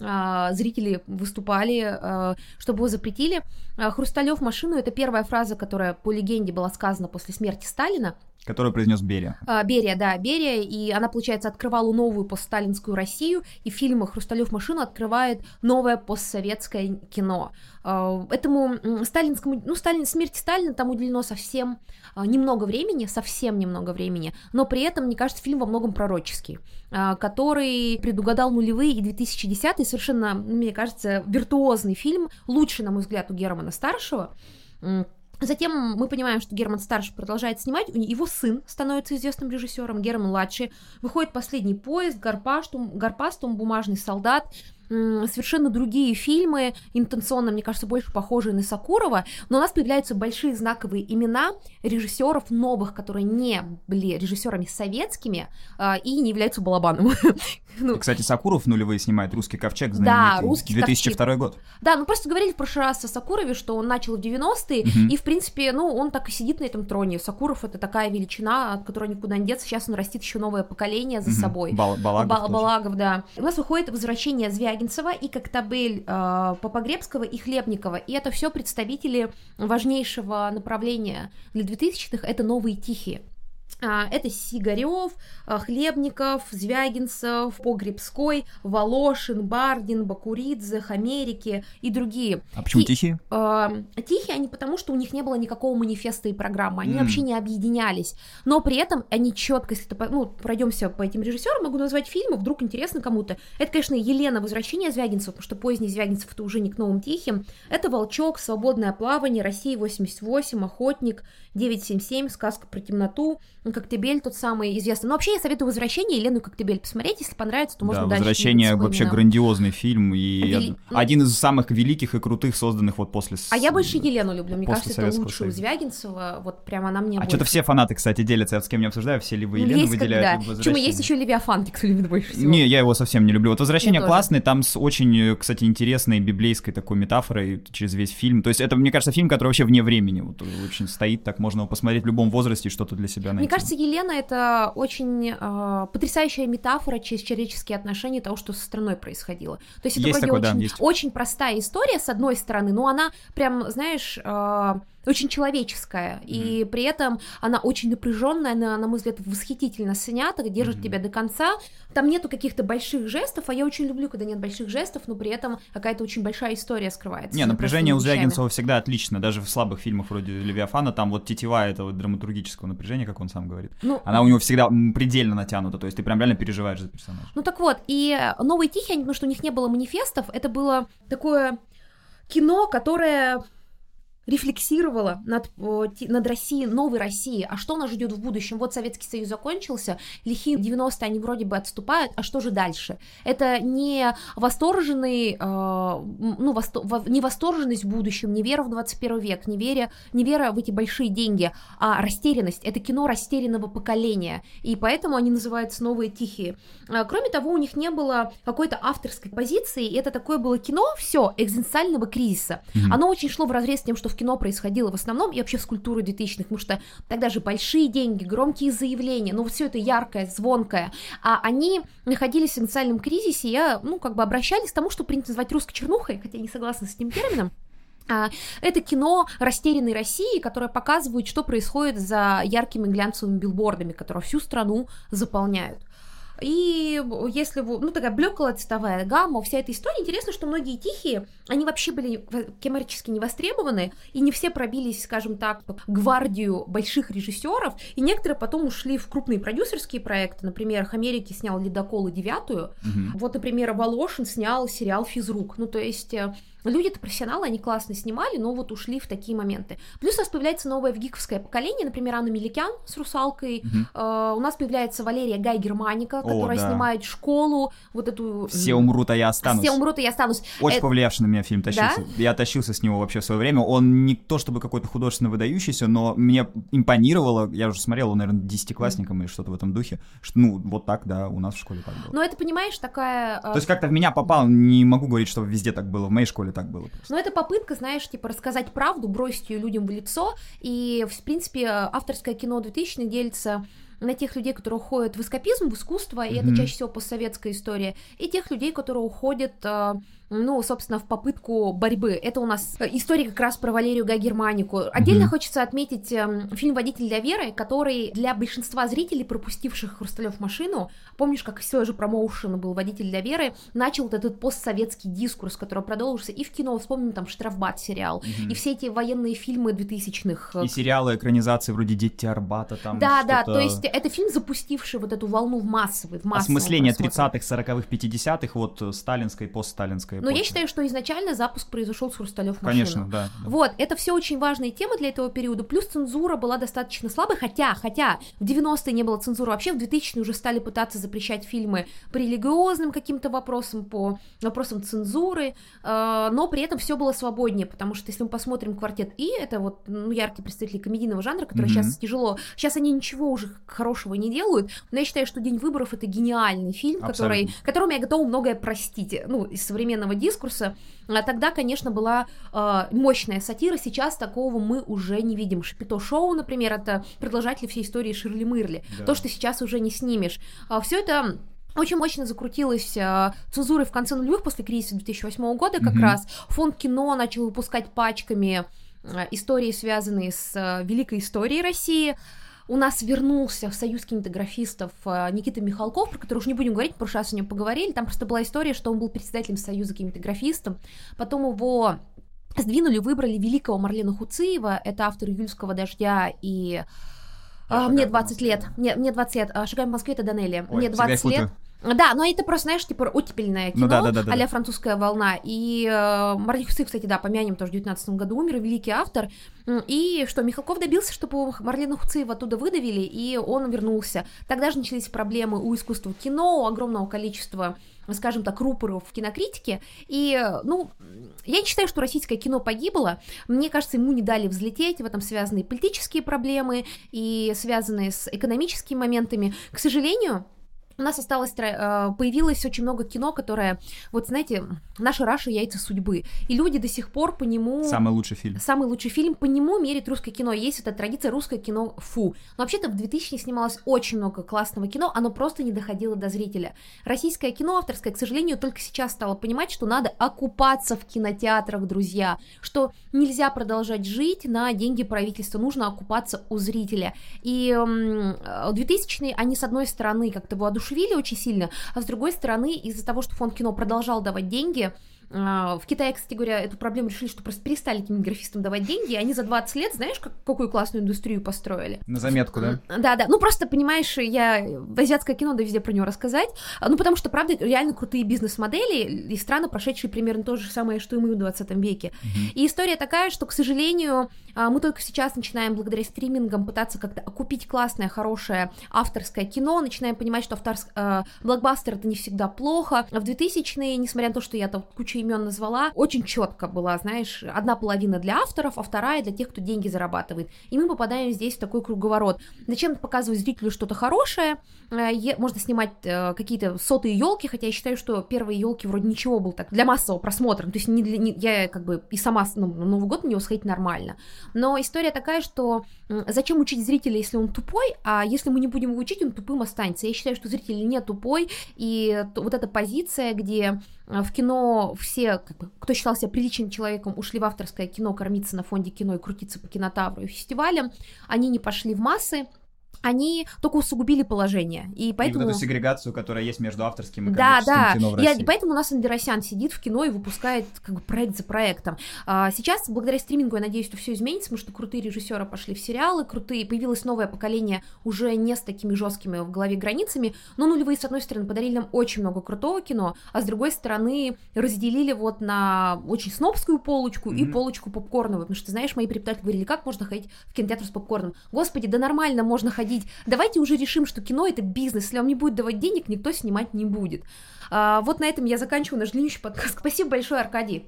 А, зрители выступали, а, чтобы его запретили. А, Хрусталев машину это первая фраза, которая по легенде была сказана после смерти Сталина. Которую произнес Берия. А, Берия, да, Берия, и она, получается, открывала новую постсталинскую Россию, и фильм «Хрусталев машину» открывает новое постсоветское кино. А, этому сталинскому, ну, Сталин, смерти Сталина там уделено совсем а, немного времени, совсем немного времени, но при этом, мне кажется, фильм во многом пророческий, который предугадал нулевые и 2010 совершенно, мне кажется, виртуозный фильм, лучший, на мой взгляд, у Германа Старшего, Затем мы понимаем, что Герман старший продолжает снимать, его сын становится известным режиссером, Герман младший. Выходит последний поезд, Гарпастум, Гарпастум, бумажный солдат, совершенно другие фильмы, интенционно, мне кажется, больше похожие на Сакурова, но у нас появляются большие знаковые имена режиссеров новых, которые не были режиссерами советскими а, и не являются балабаном. ну, Кстати, Сакуров нулевые снимает «Русский ковчег», знаменитый, да, русский 2002 ковчег. год. Да, ну просто говорили в прошлый раз о Сакурове, что он начал в 90-е, угу. и, в принципе, ну, он так и сидит на этом троне. Сакуров — это такая величина, от которой никуда не деться, сейчас он растит еще новое поколение за угу. собой. Бал Балагов, Бал Балагов, да. У нас выходит «Возвращение Звягинцева» и «Коктебель» э, Попогребского и Хлебникова, и это все представители важнейшего направления для 2000-х, это новые тихие. А, это Сигарев, а, Хлебников, Звягинцев, Погребской, Волошин, Бардин, Бакуридзе, Хамерики и другие. А почему и, тихие? Э, тихие они потому, что у них не было никакого манифеста и программы, они mm. вообще не объединялись. Но при этом они четко, если ты, ну, пройдемся по этим режиссерам, могу назвать фильмы, вдруг интересно кому-то. Это, конечно, Елена «Возвращение Звягинцева», потому что поздний Звягинцев это уже не к новым тихим. Это «Волчок», «Свободное плавание», «Россия 88», «Охотник», 977, «Сказка про темноту», Коктебель тот самый известный. Но вообще я советую «Возвращение» Елену Коктебель посмотреть, если понравится, то можно да, дальше. «Возвращение» вообще грандиозный фильм и Вели... Ну, один из самых великих и крутых, созданных вот после... А я больше Елену люблю, мне кажется, это лучше у Звягинцева, вот прямо она мне А что-то все фанаты, кстати, делятся, я с кем не обсуждаю, все либо ну, Елену есть выделяют, либо Почему есть еще Левиафанки, кто любит больше всего. Не, я его совсем не люблю. Вот «Возвращение» классный, там с очень, кстати, интересной библейской такой метафорой через весь фильм. То есть это, мне кажется, фильм, который вообще вне времени вот очень стоит, так можно посмотреть в любом возрасте и что-то для себя найти. Мне кажется, Елена это очень э, потрясающая метафора через человеческие отношения того, что со страной происходило. То есть это Есть вроде такое, да, очень, есть. очень простая история, с одной стороны, но она прям, знаешь, э, очень человеческая, и при этом она очень напряженная, она, на мой взгляд, восхитительно снята, держит Мгм. тебя до конца. Там нету каких-то больших жестов, а я очень люблю, когда нет больших жестов, но при этом какая-то очень большая история скрывается. Не, напряжение у. Звягинцева всегда отлично, даже в слабых фильмах вроде Левиафана, там вот тетива этого драматургического напряжения, как он сам говорит. Ну, Она у него всегда предельно натянута, то есть ты прям реально переживаешь за персонажа. Ну так вот, и «Новые тихие», потому что у них не было манифестов, это было такое кино, которое рефлексировало над, над Россией, новой Россией, а что нас ждет в будущем? Вот Советский Союз закончился, лихие 90-е, они вроде бы отступают, а что же дальше? Это не восторженный, э, ну, восто- во- не восторженность в будущем, не вера в 21 век, не вера, не вера в эти большие деньги, а растерянность. Это кино растерянного поколения, и поэтому они называются «Новые тихие». А, Кроме того, у них не было какой-то авторской позиции, это такое было кино, все, экзистенциального кризиса. Мгм. Оно очень шло в разрез с тем, что в кино происходило в основном, и вообще с культурой 2000-х, потому что тогда же большие деньги, громкие заявления, ну, все это яркое, звонкое, а они находились в экзистенциальном кризисе, я, ну, как бы обращались к тому, что принято называть русской чернухой, хотя я не согласна с этим термином, а, Это кино растерянной России, которое показывает, что происходит за яркими глянцевыми билбордами, которые всю страну заполняют. И если вы, ну такая блеклая цветовая гамма, вся эта история, интересно, что многие тихие, они вообще были коммерчески не востребованы, и не все пробились, скажем так, гвардию больших режиссеров, и некоторые потом ушли в крупные продюсерские проекты, например, Хамерики снял «Ледокол» и «Девятую», Мгм. вот, например, Волошин снял сериал «Физрук». Ну, то есть э, люди-то профессионалы, они классно снимали, но вот ушли в такие моменты. Плюс у нас появляется новое вгиковское поколение, например, Анна Меликян с «Русалкой». Мгм. Э, у нас появляется Валерия Гай Германика, О, которая да. снимает «Школу», вот эту... Все умрут, а я останусь. Все умрут, и я останусь. Очень Э, повлиявший на меня фильм тащился. Я тащился с него вообще в свое время. Он не то чтобы какой-то художественно выдающийся, но мне импонировало, я уже смотрел, он, наверное, десятиклассником или что-то в этом духе, что, ну, вот так, да, у нас в школе так было. Но это, понимаешь, такая... э, То есть как-то в меня попал, не могу говорить, что везде так было, в моей школе так было. просто. Но это попытка, знаешь, типа рассказать правду, бросить ее людям в лицо. И, в принципе, авторское кино 2000 делится на тех людей, которые уходят в эскапизм, в искусство, и это Мгм. чаще всего постсоветская история, и тех людей, которые уходят, э, ну, собственно, в попытку борьбы. Это у нас э, история как раз про Валерию Гай Германику. Отдельно Мгм. хочется отметить эм, фильм «Водитель для веры», который для большинства зрителей, пропустивших «Хрусталев машину», помнишь, как все же промоушен был «Водитель для веры», начал вот этот постсоветский дискурс, который продолжился и в кино, вспомним там «Штрафбат» сериал, Мгм. и все эти военные фильмы 2000-х. И сериалы, экранизации вроде «Дети Арбата», там Да, да, то есть это фильм, запустивший вот эту волну в массовый, в массовом Осмысление просмотре. 30-х, 40-х, 50-х, вот э, сталинской, постсталинской Но я эпохи. считаю, что изначально запуск произошел с Хрусталев машину. Конечно, да. да. Вот, это все очень важные темы для этого периода. Плюс цензура была достаточно слабой, хотя, хотя в 90-е не было цензуры вообще, в 2000-е уже стали пытаться запрещать фильмы по религиозным каким-то вопросам, по вопросам цензуры, э, но при этом все было свободнее, потому что если мы посмотрим «Квартет И», это вот ну, яркие представители комедийного жанра, который Мгм. сейчас тяжело, сейчас они ничего уже хорошего не делают, но я считаю, что «День выборов» — это гениальный фильм, который, которому я готова многое простить, ну, из современного дискурса, а тогда, конечно, была э, мощная сатира, сейчас такого мы уже не видим. Шапито Шоу, например, это продолжатель всей истории Ширли Мырли. Да. То, что сейчас уже не снимешь. все это очень мощно закрутилось э, цензурой в конце нулевых после кризиса 2008 года как Мгм. раз. Фонд кино начал выпускать пачками э, истории, связанные с э, великой историей России. У нас вернулся в союз кинематографистов э, Никита Михалков, про который уже не будем говорить, в прошлый раз о нем поговорили. Там просто была история, что он был председателем союза кинематографистов. Потом его сдвинули, выбрали великого Марлена Хуциева, это автор «Июльского дождя» и а, «Шагаем мне по 20 Москве». лет. Мне, мне 20 лет. «Шагаем по Москве» это Данелия. Мне всегда 20 их лет. Да, но это просто, знаешь, типа оттепельное кино, Ну да, да, да, а да. французская волна. И э, Марлен Хуциев, кстати, да, помянем, тоже в 19 году умер, великий автор. И что, Михалков добился, чтобы Марлена Хуциева оттуда выдавили, и он вернулся. Тогда же начались проблемы у искусства кино, у огромного количества скажем так, рупоров в кинокритике. И, ну, я не считаю, что российское кино погибло. Мне кажется, ему не дали взлететь. В этом связаны политические проблемы, и связанные с экономическими моментами. К сожалению, у нас осталось, э, появилось очень много кино, которое, вот знаете, наша Раша яйца судьбы. И люди до сих пор по нему... Самый лучший фильм. Самый лучший фильм, по нему мерит русское кино. Есть эта традиция русское кино фу. Но вообще-то в 2000 снималось очень много классного кино, оно просто не доходило до зрителя. Российское кино авторское, к сожалению, только сейчас стало понимать, что надо окупаться в кинотеатрах, друзья, что нельзя продолжать жить на деньги правительства, нужно окупаться у зрителя. И э, 2000-е, они, с одной стороны, как-то воодушевили воодушевили очень сильно, а с другой стороны, из-за того, что фонд кино продолжал давать деньги, в Китае, кстати говоря, эту проблему решили, что просто перестали кинематографистам давать деньги, и они за 20 лет, знаешь, как, какую классную индустрию построили? На заметку, да? Да, да. Ну, просто, понимаешь, я в азиатское кино, да везде про него рассказать. А, ну, потому что, правда, реально крутые бизнес-модели и страны, прошедшие примерно то же самое, что и мы в 20 веке. Uh-huh. И история такая, что, к сожалению, а, мы только сейчас начинаем, благодаря стримингам, пытаться как-то окупить классное, хорошее авторское кино, начинаем понимать, что авторск... блокбастер это не всегда плохо. В 2000-е, несмотря на то, что я там кучу кучу имен назвала, очень четко была, знаешь, одна половина для авторов, а вторая для тех, кто деньги зарабатывает. И мы попадаем здесь в такой круговорот. Зачем показывать зрителю что-то хорошее? Э, можно снимать э, какие-то сотые елки, хотя я считаю, что первые елки вроде ничего был так для массового просмотра. То есть не для, не, я как бы и сама ну, на Новый год на него сходить нормально. Но история такая, что зачем учить зрителя, если он тупой, а если мы не будем его учить, он тупым останется. Я считаю, что зритель не тупой, и вот эта позиция, где в кино все, как бы, кто считался приличным человеком, ушли в авторское кино кормиться на фонде кино и крутиться по кинотавру и фестивалям, они не пошли в массы, они только усугубили положение. И поэтому... И вот эту сегрегацию, которая есть между авторским и да, да. кино в России. Я, поэтому у нас Андеросян сидит в кино и выпускает как бы проект за проектом. А, сейчас, благодаря стримингу, я надеюсь, что все изменится, потому что крутые режиссеры пошли в сериалы, крутые, появилось новое поколение уже не с такими жесткими в голове границами, но нулевые, с одной стороны, подарили нам очень много крутого кино, а с другой стороны, разделили вот на очень снобскую полочку mm-hmm. и полочку попкорновую, потому что, знаешь, мои преподаватели говорили, как можно ходить в кинотеатр с попкорном? Господи, да нормально можно ходить ходить. Давайте уже решим, что кино это бизнес. Если вам не будет давать денег, никто снимать не будет. А, вот на этом я заканчиваю наш длиннющий подкаст. Спасибо большое, Аркадий.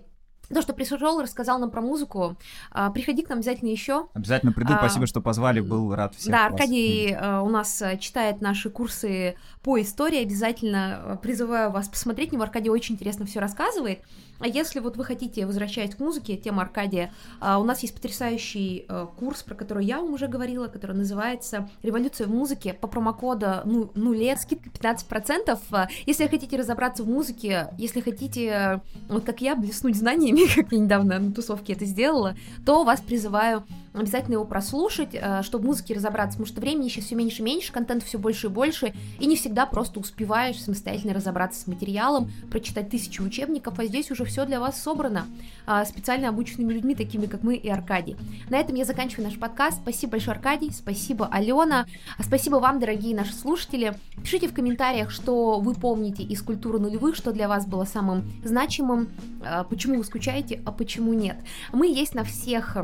То, что пришел, рассказал нам про музыку. А, приходи к нам обязательно еще. Обязательно приду. А, Спасибо, что позвали. Был рад всех. Да, Аркадий вас. у нас читает наши курсы по истории. Обязательно призываю вас посмотреть него. Аркадий очень интересно все рассказывает. А если вот вы хотите, возвращаясь к музыке, тема Аркадия, а, у нас есть потрясающий а, курс, про который я вам уже говорила, который называется «Революция в музыке» по промокоду ну, ну лет, скидка 15%. Если хотите разобраться в музыке, если хотите, вот как я, блеснуть знаниями, как я недавно на тусовке это сделала, то вас призываю обязательно его прослушать, э, чтобы в музыке разобраться, потому что времени сейчас все меньше и меньше, контент все больше и больше, и не всегда просто успеваешь самостоятельно разобраться с материалом, прочитать тысячу учебников, а здесь уже все для вас собрано а, специально обученными людьми, такими как мы и Аркадий. На этом я заканчиваю наш подкаст. Спасибо большое, Аркадий, спасибо, Алена, а спасибо вам, дорогие наши слушатели. Пишите в комментариях, что вы помните из культуры нулевых, что для вас было самым значимым, а, почему вы скучаете, а почему нет. Мы есть на всех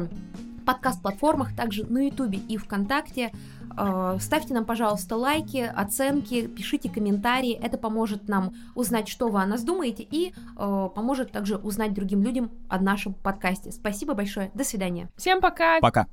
подкаст-платформах, также на Ютубе и ВКонтакте. Э, ставьте нам, пожалуйста, лайки, оценки, пишите комментарии. Это поможет нам узнать, что вы о нас думаете, и э, поможет также узнать другим людям о нашем подкасте. Спасибо большое. До свидания. Всем пока. Пока.